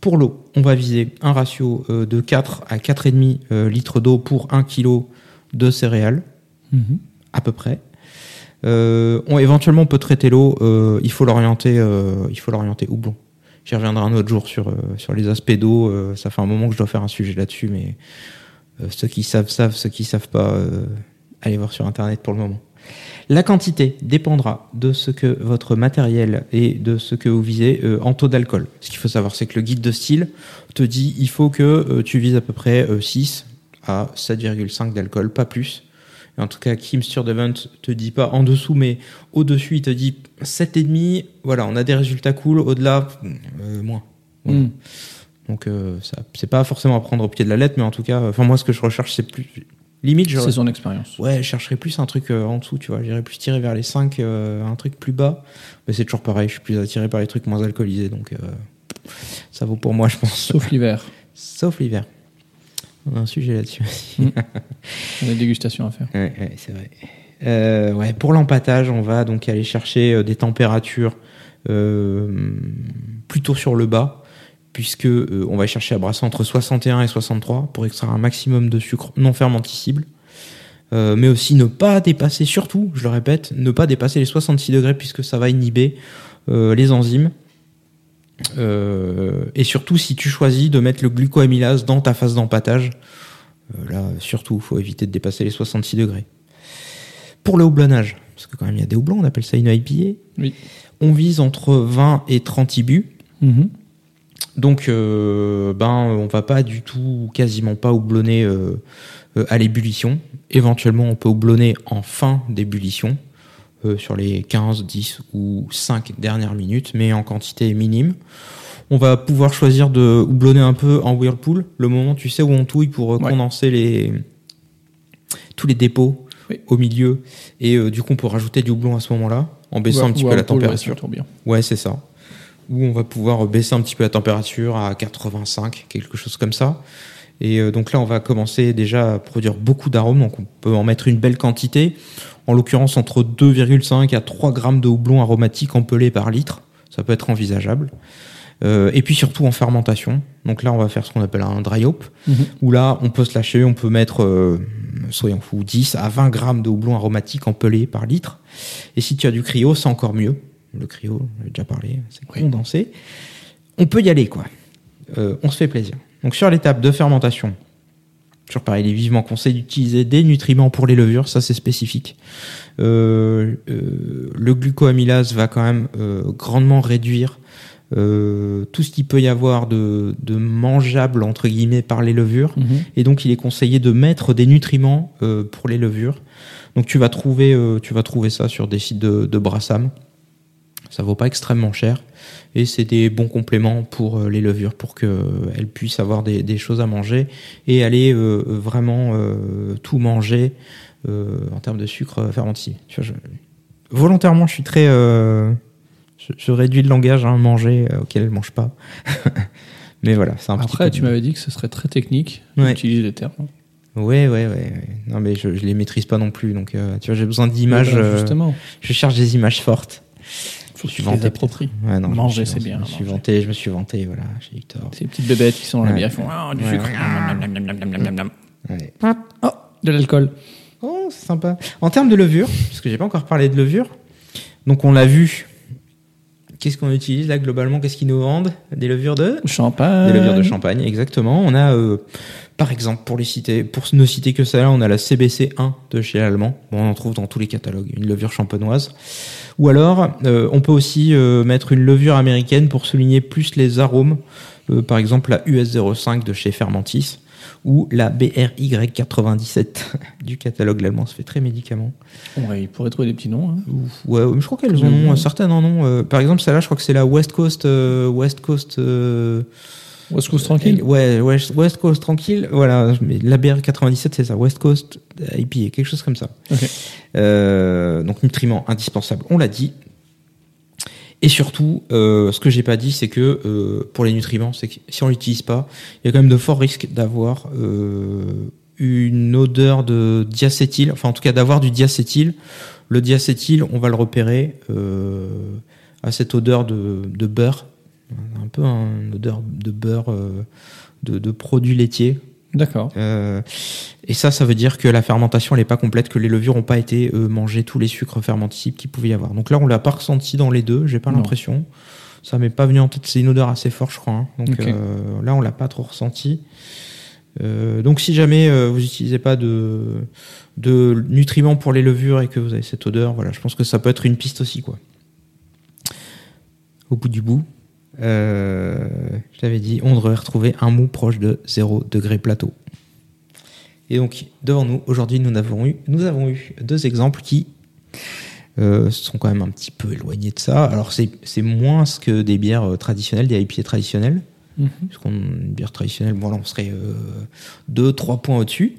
Pour l'eau, on va viser un ratio euh, de 4 à 4,5 euh, litres d'eau pour 1 kg de céréales, Mhm. à peu près. Euh, on, éventuellement, on peut traiter l'eau. euh, il faut l'orienter. euh, il faut l'orienter houblon. J'y reviendrai un autre jour sur sur les aspects d'eau. ça fait un moment que je dois faire un sujet là-dessus, mais ceux qui savent savent, ceux qui savent pas, allez voir sur internet pour le moment. La quantité dépendra de ce que votre matériel et de ce que vous visez euh, en taux d'alcool. Ce qu'il faut savoir, c'est que le guide de style te dit il faut que euh, tu vises à peu près euh, 6 à 7,5 d'alcool, pas plus. Et en tout cas, Kim Sturdevant te dit pas en dessous, mais au-dessus, il te dit 7,5. Voilà, on a des résultats cool. Au-delà, euh, moins. Voilà. Mhm. Donc, c'est pas forcément à prendre au pied de la lettre, mais en tout cas, enfin, moi, ce que je recherche, c'est plus. Limite, je, C'est son expérience. Ouais, je chercherais plus un truc euh, en dessous, tu vois. J'irais plus tirer vers les 5, euh, un truc plus bas. Mais c'est toujours pareil, je suis plus attiré par les trucs moins alcoolisés, donc euh, ça vaut pour moi, je pense. Sauf l'hiver. Sauf l'hiver. On a un sujet là-dessus aussi. On a des dégustations à faire. Ouais, ouais, c'est vrai. Ouais, pour l'empattage, on va donc aller chercher des températures plutôt sur le bas, puisque euh, on va chercher à brasser entre 61 et 63 pour extraire un maximum de sucre non fermenticible. Euh, mais aussi ne pas dépasser, surtout, je le répète, ne pas dépasser les 66 degrés puisque ça va inhiber euh, les enzymes. Euh, et surtout, si tu choisis de mettre le glucoamylase dans ta phase d'empattage, euh, là, surtout, il faut éviter de dépasser les 66 degrés. Pour le houblonnage, parce que quand même il y a des houblons, on appelle ça une IPA, Oui. on vise entre 20 et 30 ibus. Mhm. Donc, euh, ben, on va pas du tout, quasiment pas houblonner euh, euh, à l'ébullition. Éventuellement, on peut houblonner en fin d'ébullition, euh, sur les 15, 10 ou 5 dernières minutes, mais en quantité minime. On va pouvoir choisir de houblonner un peu en whirlpool, le moment, tu sais, où on touille pour Ouais. condenser les tous les dépôts Oui. au milieu. Et du coup, on peut rajouter du houblon à ce moment-là, en baissant un petit peu la température. Ouais, c'est ça. Où on va pouvoir baisser un petit peu la température à 85, quelque chose comme ça. Et euh, donc là, on va commencer déjà à produire beaucoup d'arômes. Donc on peut en mettre une belle quantité. En l'occurrence, entre 2,5 à 3 grammes de houblon aromatique empelé par litre. Ça peut être envisageable. Euh, et puis surtout en fermentation. Donc là, on va faire ce qu'on appelle un dry hop. Mhm. Où là, on peut se lâcher. On peut mettre, euh, soyons fous, 10 à 20 grammes de houblon aromatique empelé par litre. Et si tu as du cryo, c'est encore mieux. Le cryo, j'ai déjà parlé, c'est condensé. On peut y aller, quoi. Euh, on se fait plaisir. Donc sur l'étape de fermentation, toujours pareil, il est vivement conseillé d'utiliser des nutriments pour les levures, ça c'est spécifique. Euh, euh, le glucoamylase va quand même grandement réduire euh, tout ce qu'il peut y avoir de, de mangeable entre guillemets par les levures. Mhm. Et donc, il est conseillé de mettre des nutriments euh, pour les levures. Donc, tu vas trouver, euh, tu vas trouver ça sur des sites de, de Brassam. Ça vaut pas extrêmement cher. Et c'est des bons compléments pour euh, les levures, pour qu'elles puissent avoir des, des choses à manger et aller euh, vraiment euh, tout manger euh, en termes de sucre fermenté. Tu vois, je- volontairement, je suis très... euh, je, je réduis le langage, hein, manger, euh, auquel elles mangent pas. Mais voilà, c'est un Après, tu de- m'avais dit que ce serait très technique Ouais. d'utiliser les termes. Ouais, ouais, ouais. ouais. Non, mais je, je les maîtrise pas non plus. Donc, euh, tu vois, j'ai besoin d'images. Voilà, euh, Justement, je cherche des images fortes. Faut Je que suis tu les vanté. appropries. Ouais, non, Manger, c'est bien, Je me suis vanté, je me suis vanté, voilà, j'ai eu tort. Ces petites bébêtes qui sont bière, ils font du sucre. Oh, de l'alcool. Oh, c'est sympa. En termes de levure, parce que j'ai pas encore parlé de levure, donc on l'a vu. Qu'est-ce qu'on utilise là globalement Qu'est-ce qu'ils nous vendent? Des levures de? Champagne. Des levures de champagne, exactement. On a, euh, par exemple, pour les citer, pour ne citer que celle-là, on a la CBC 1 de chez l'Allemand. Bon, on en trouve dans tous les catalogues, une levure champenoise. Ou alors, euh, on peut aussi euh, mettre une levure américaine pour souligner plus les arômes. Euh, par exemple, la US05 de chez Fermentis ou la BRY97 du catalogue allemand. Ça fait très médicament. Ouais, il pourrait trouver des petits noms. hein. Ouais, je crois qu'elles en ont, certaines en ont. euh, par exemple, celle-là, je crois que c'est la West Coast, West Coast, West Coast tranquille. Ouais, West, West Coast tranquille. Voilà, mais la BR 97, c'est ça. West Coast IPA, quelque chose comme ça. Euh, donc nutriments indispensables, on l'a dit. Et surtout, euh, ce que j'ai pas dit, c'est que euh, pour les nutriments, c'est que si on l'utilise pas, il y a quand même de forts risques d'avoir euh, une odeur de diacétyl, enfin en tout cas d'avoir du diacétyl. Le diacétyl, on va le repérer euh, à cette odeur de, de beurre, un peu un- une odeur de beurre, euh, de, de produits laitiers. D'accord. Euh, et ça, ça veut dire que la fermentation n'est pas complète, que les levures n'ont pas été euh, mangées tous les sucres fermentibles qu'il pouvait y avoir. Donc là, on l'a pas ressenti dans les deux, j'ai pas l'impression. Ça m'est pas venu en tête, c'est une odeur assez forte, je crois. hein. Donc euh, là, on l'a pas trop ressenti. Donc si jamais vous n'utilisez pas de, de nutriments pour les levures et que vous avez cette odeur, voilà, je pense que ça peut être une piste aussi, quoi. Au bout du bout, euh, je l'avais dit, on devrait retrouver un mou proche de 0 degré plateau. Et donc, devant nous, aujourd'hui, nous avons eu, nous avons eu deux exemples qui euh, sont quand même un petit peu éloignés de ça. Alors, c'est moins ce que des bières euh, traditionnelles, des IPA traditionnelles. Mhm. Puisqu'on une bière traditionnelle, bon, là, on serait 2, 3 points au-dessus.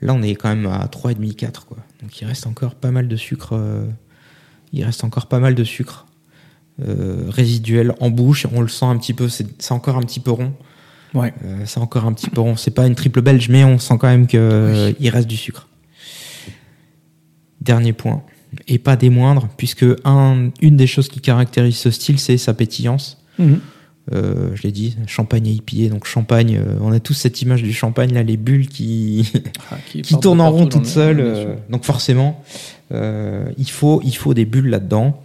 Là, on est quand même à 3,5, 4. Quoi. Donc, il reste encore pas mal de sucre. il reste encore pas mal de sucre résiduel en bouche. On le sent un petit peu, c'est encore un petit peu rond. Ouais. Euh, c'est encore un petit peu rond. C'est pas une triple belge, mais on sent quand même qu'il il reste du sucre. Dernier point, et pas des moindres, puisque un, une des choses qui caractérise ce style, c'est sa pétillance. Mhm. Euh, je l'ai dit, champagne IPA, donc champagne, euh, on a tous cette image du champagne, là, les bulles qui, Ah, qui tournent en rond toutes le- seules. euh, donc forcément, euh, il, faut, il faut des bulles là-dedans.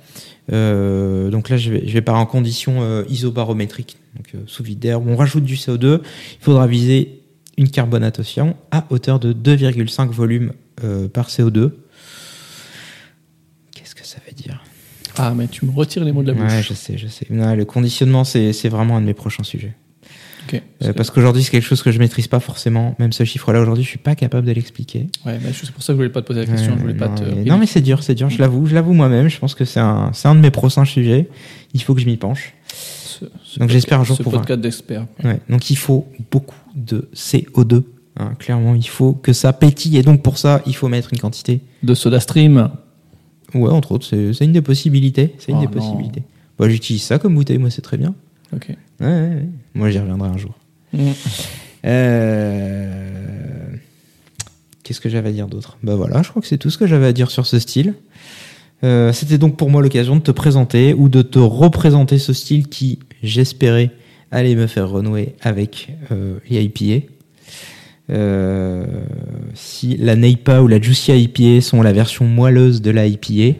Euh, donc là, je vais, je vais par en condition euh, isobarométrique, donc euh, sous vide d'air, où on rajoute du CO2. Il faudra viser une carbonatation à hauteur de 2,5 volumes par CO2. Qu'est-ce que ça veut dire? Ah, mais tu me retires les mots de la bouche. Ouais, je sais, je sais. Non, le conditionnement, c'est vraiment un de mes prochains sujets. Euh, parce qu'aujourd'hui, c'est quelque chose que je maîtrise pas forcément. Même ce chiffre-là, aujourd'hui, je suis pas capable de l'expliquer. Ouais, mais c'est pour ça que je voulais pas te poser la question. Ouais, je voulais pas non, te. mais, non, mais c'est dur, c'est dur. Je l'avoue, je l'avoue moi-même. Je pense que c'est un, c'est un de mes prochains sujets. Il faut que je m'y penche. Ce- ce Donc, j'espère un jour Ce pouvoir- podcast d'experts. Ouais. Donc, il faut beaucoup de CO2. hein. clairement, il faut que ça pétille. Et donc, pour ça, il faut mettre une quantité. De SodaStream. Ouais, entre autres, c'est c'est une des possibilités. C'est une Oh des non. possibilités. Bah, j'utilise ça comme bouteille. Moi, c'est très bien. Ok. Ouais, ouais, ouais. Moi, j'y reviendrai un jour. Mhm. Euh, Qu'est-ce que j'avais à dire d'autre? Bah voilà, je crois que c'est tout ce que j'avais à dire sur ce style. Euh, C'était donc pour moi l'occasion de te présenter ou de te représenter ce style qui, j'espérais, allait me faire renouer avec euh, les IPA. Euh, si la Neipa ou la Juicy IPA sont la version moelleuse de la IPA.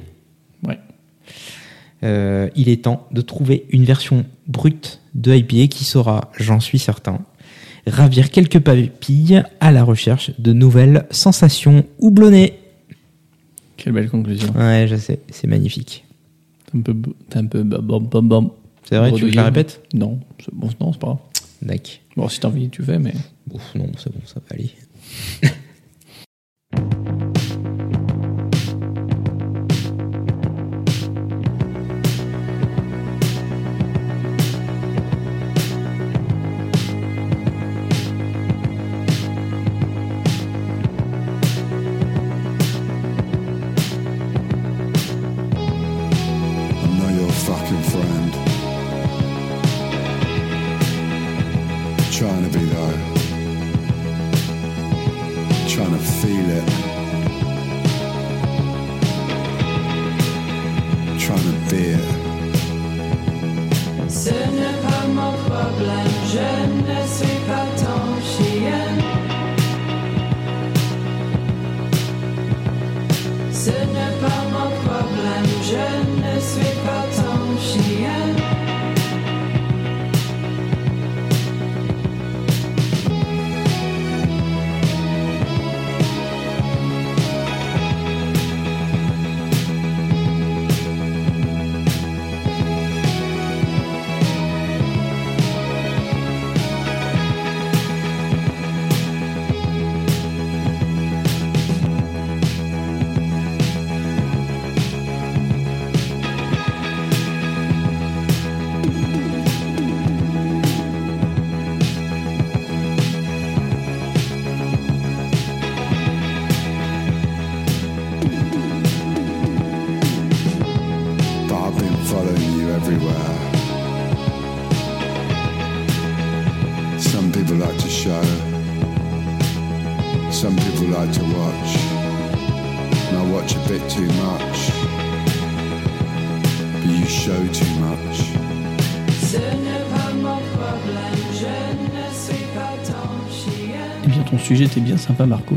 Euh, il est temps de trouver une version brute de IPA qui saura, j'en suis certain, ravir quelques papilles à la recherche de nouvelles sensations houblonnées. Quelle belle conclusion. Ouais, je sais, c'est magnifique. T'es un peu. T'es un peu. C'est vrai, tu veux que je la répète? Non, c'est bon, non, c'est pas grave. D'accord. Bon, si t'as envie, tu fais, mais. Ouf, non, c'est bon, ça va aller. ton chien. Eh bien, ton sujet était bien sympa, Marco.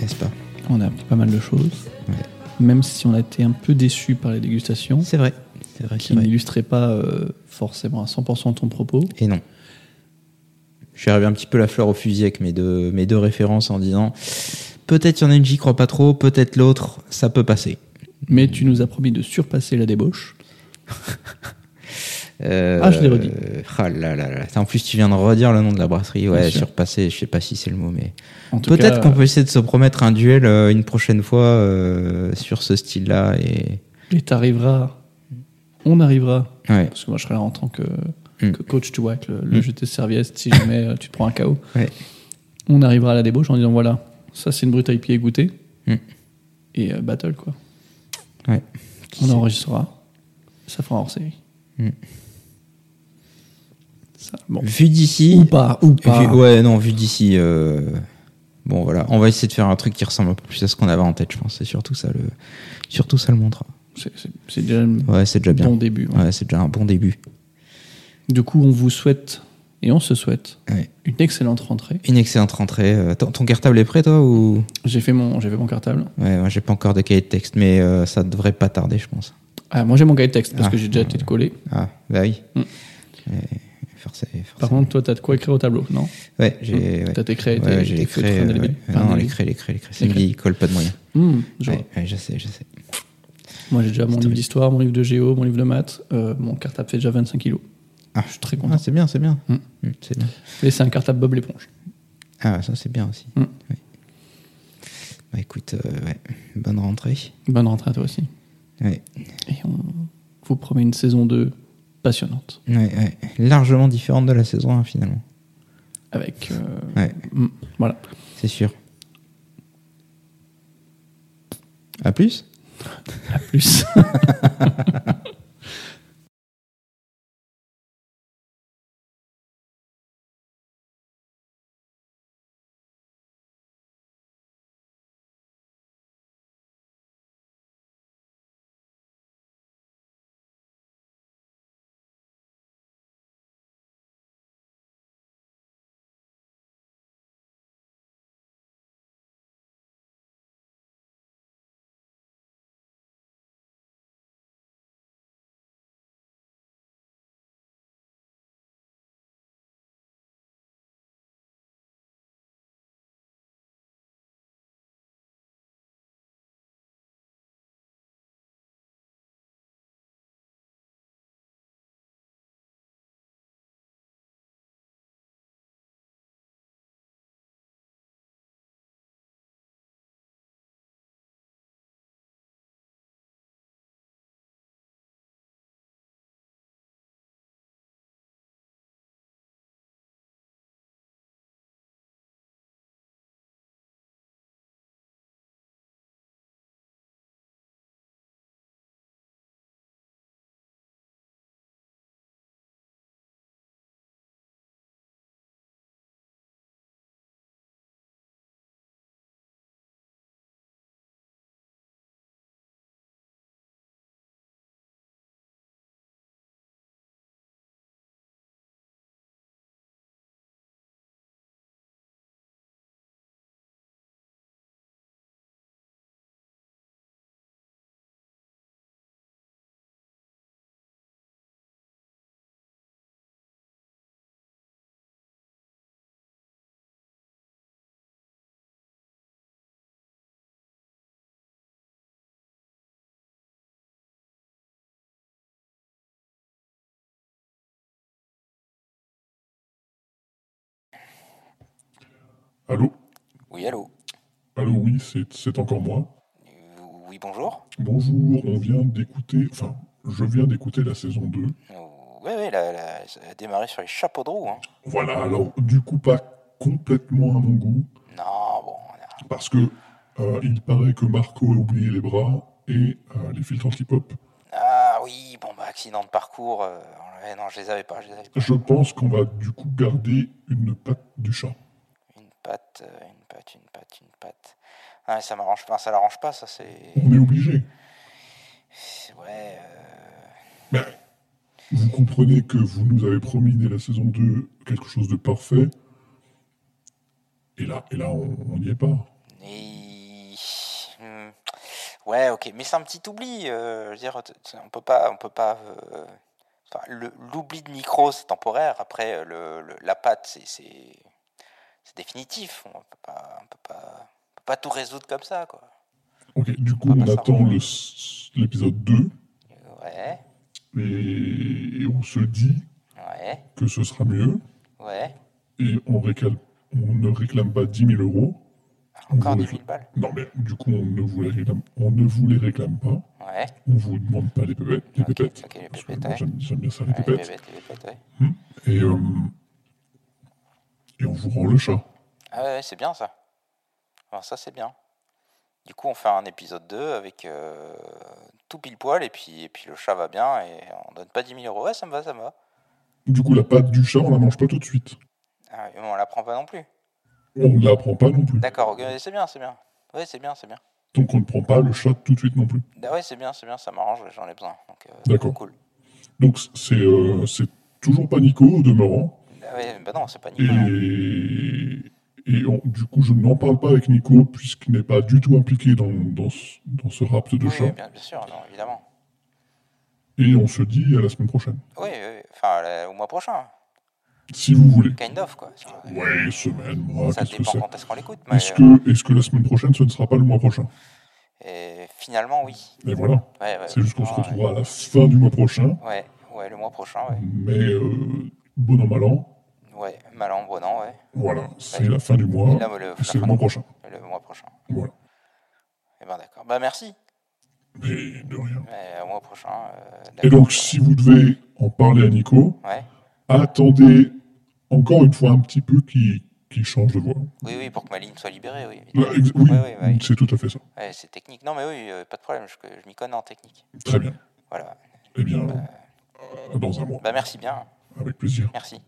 N'est-ce pas? On a appris pas mal de choses. Ouais. Même si on a été un peu déçus par les dégustations, C'est vrai. C'est vrai, qui n'illustraient pas euh, forcément à 100% ton propos. Et non. Je suis arrivé un petit peu la fleur au fusil avec mes deux, mes deux références en disant peut-être il y en a une, j'y crois pas trop, peut-être l'autre, ça peut passer. Mais tu nous as promis de surpasser la débauche. Euh, Ah, je l'ai redit. ah là là là. En plus, tu viens de redire le nom de la brasserie. Ouais, Bien sûr. surpasser, je sais pas si c'est le mot, mais. Peut-être qu'on peut essayer de se promettre un duel euh, une prochaine fois euh, sur ce style-là. Et... Et t'arriveras. On arrivera. Ouais. Parce que moi, je serai là en tant que, Mm. que coach, tu vois, avec le, le Mm. jeu de serviettes, si jamais euh, tu te prends un KO. Ouais. On arrivera à la débauche en disant voilà, ça c'est une brute à pied goûter. Mm. Et euh, battle, quoi. Ouais. On enregistrera. Ça fera hors série. Mm. Ça, bon. Vu d'ici. Ou pas, ou pas. vu- ouais, non, vu d'ici. euh, Bon, voilà. On va essayer de faire un truc qui ressemble un peu plus à ce qu'on avait en tête, je pense. C'est surtout ça le, surtout ça le montre. C'est- déjà un Ouais, c'est déjà bien. bon début. ouais. Ouais, c'est déjà un bon début. Du coup, on vous souhaite, et on se souhaite, Ouais. une excellente rentrée. Une excellente rentrée. Euh, Ton, ton cartable est prêt, toi ou? J'ai fait mon, j'ai fait mon cartable. Ouais, moi j'ai pas encore de cahier de texte, mais euh, ça devrait pas tarder, je pense. Ah, moi j'ai mon cahier de texte parce Ah. que j'ai déjà été collé. Ah, bah oui. Mm. Et forcé- Par forcément. contre, toi, t'as de quoi écrire au tableau, non? Ouais, j'ai. ouais. T'as tes craies, Ouais, j'ai les craies. euh, ouais. Enfin, Non, les craies, les craies, les craies. Craies. vieille colle, pas de moyen. Hmm, je Ouais, ouais, je sais, je sais. Moi, j'ai déjà mon livre d'histoire, mon livre de géo, mon livre de maths. euh, mon cartable fait déjà 25 kilos. Ah, Je suis très content. Ah, c'est bien, c'est bien. Mm. Mm, c'est bien. Et c'est un cartable Bob l'éponge. Ah, ça c'est bien aussi. Mm. Oui. Bah écoute, euh, ouais. bonne rentrée. Bonne rentrée à toi aussi. Ouais. Et on vous promet une saison 2 passionnante. Ouais, ouais. Largement différente de la saison 1 finalement. Avec. euh, Ouais, voilà. c'est sûr. À plus À plus. Allô Oui, allô Allô, oui, c'est encore moi. Oui, bonjour Bonjour, on vient d'écouter, enfin, je viens d'écouter la saison 2. Oui, oui, ça a démarré sur les chapeaux de roue. Hein. Voilà, alors, du coup, pas complètement à mon goût, Non, bon, parce que euh, il paraît que Marco a oublié les bras et euh, les filtres anti-pop. Ah oui, bon, bah, accident de parcours. euh, ouais, non, je les avais pas. Je les avais pas. Je pense qu'on va du coup garder une patte du chat. Une patte, euh, une patte, une patte, une patte. Ah, ça m'arrange pas, ça l'arrange pas, ça c'est. On est obligé. Ouais. euh, vous comprenez que vous nous avez promis dès la saison 2 quelque chose de parfait. Et là, et là on n'y est pas. Et... Hmm. Ouais, ok, mais c'est un petit oubli. euh, je veux dire, on peut pas, on peut pas. euh, enfin, l'oubli de micro, c'est temporaire. Après, le, le- la patte, c'est, c'est, définitif. On peut pas, on peut pas, on peut pas tout résoudre comme ça, quoi. Ok, du coup, on ça attend l'épisode 2 Ouais, et, et on se dit ouais, que ce sera mieux. ouais. Et on, réclame, on ne réclame pas 10 000 euros. On Encore vous 10 les- 000 balles. Non, mais du coup, on ne vous les réclame, on ne vous les réclame pas. Ouais. On vous demande pas les pépettes. Les Ok, pépettes. ok, les Parce que pépettes, ouais. j'aime, bien ça, les Ouais, les pépettes. les bébêtes, ouais. Et, euh, et on vous rend le chat. Ah ouais, c'est bien ça. Alors ça, c'est bien. Du coup, on fait un épisode 2 avec euh, tout pile poil et puis, et puis le chat va bien et on donne pas 10 000 euros. Ouais, ça me va, ça me va. Du coup, la pâte du chat, on la mange pas tout de suite. Ah, et on la prend pas non plus. On la prend pas non plus. D'accord, ok, c'est bien, c'est bien. Ouais, c'est bien, c'est bien. Donc on ne prend pas le chat tout de suite non plus. Ah ouais, c'est bien, c'est bien, ça m'arrange, j'en ai besoin. Euh, D'accord. Cool. Donc c'est euh, c'est toujours pas Nico au demeurant. Ouais, bah non, c'est pas Et, Nico. non. et on- du coup, je n'en parle pas avec Nico puisqu'il n'est pas du tout impliqué dans, dans, ce, dans ce rapt de Oui, chat. bien, bien sûr, non, évidemment. Et on se dit à la semaine prochaine. Oui, enfin, euh, au mois prochain. Si vous voulez. Kind of, quoi. si. Ouais, semaine, mois, ça qu'est-ce que dépend c'est quand est-ce qu'on l'écoute. Mais, Est-ce euh, que, est que la semaine prochaine, ce ne sera pas le mois prochain et finalement, oui. Et voilà. Ouais, ouais, C'est juste qu'on se ouais, retrouvera à la fin du mois prochain. Ouais, ouais, le mois prochain, ouais. Mais euh, bon an, mal an, Ouais, mal en bon an, ouais. voilà, c'est la fin du mois. Là, le- la C'est le mois prochain. Le mois prochain. Voilà. Eh ben d'accord. Bah merci. Mais de rien. Mais au mois prochain. euh, Et donc, si vous devez en parler à Nico, Ouais. attendez encore une fois un petit peu qu'il change de voix. Oui, oui, pour que ma ligne soit libérée, oui. Là, oui, ouais, ouais. c'est tout à fait ça. Ouais, c'est technique. Non, mais oui, euh, pas de problème. Je, je m'y connais en technique. Très bien. Voilà. Eh bien, euh, dans un mois, Bah merci bien. avec plaisir. Merci.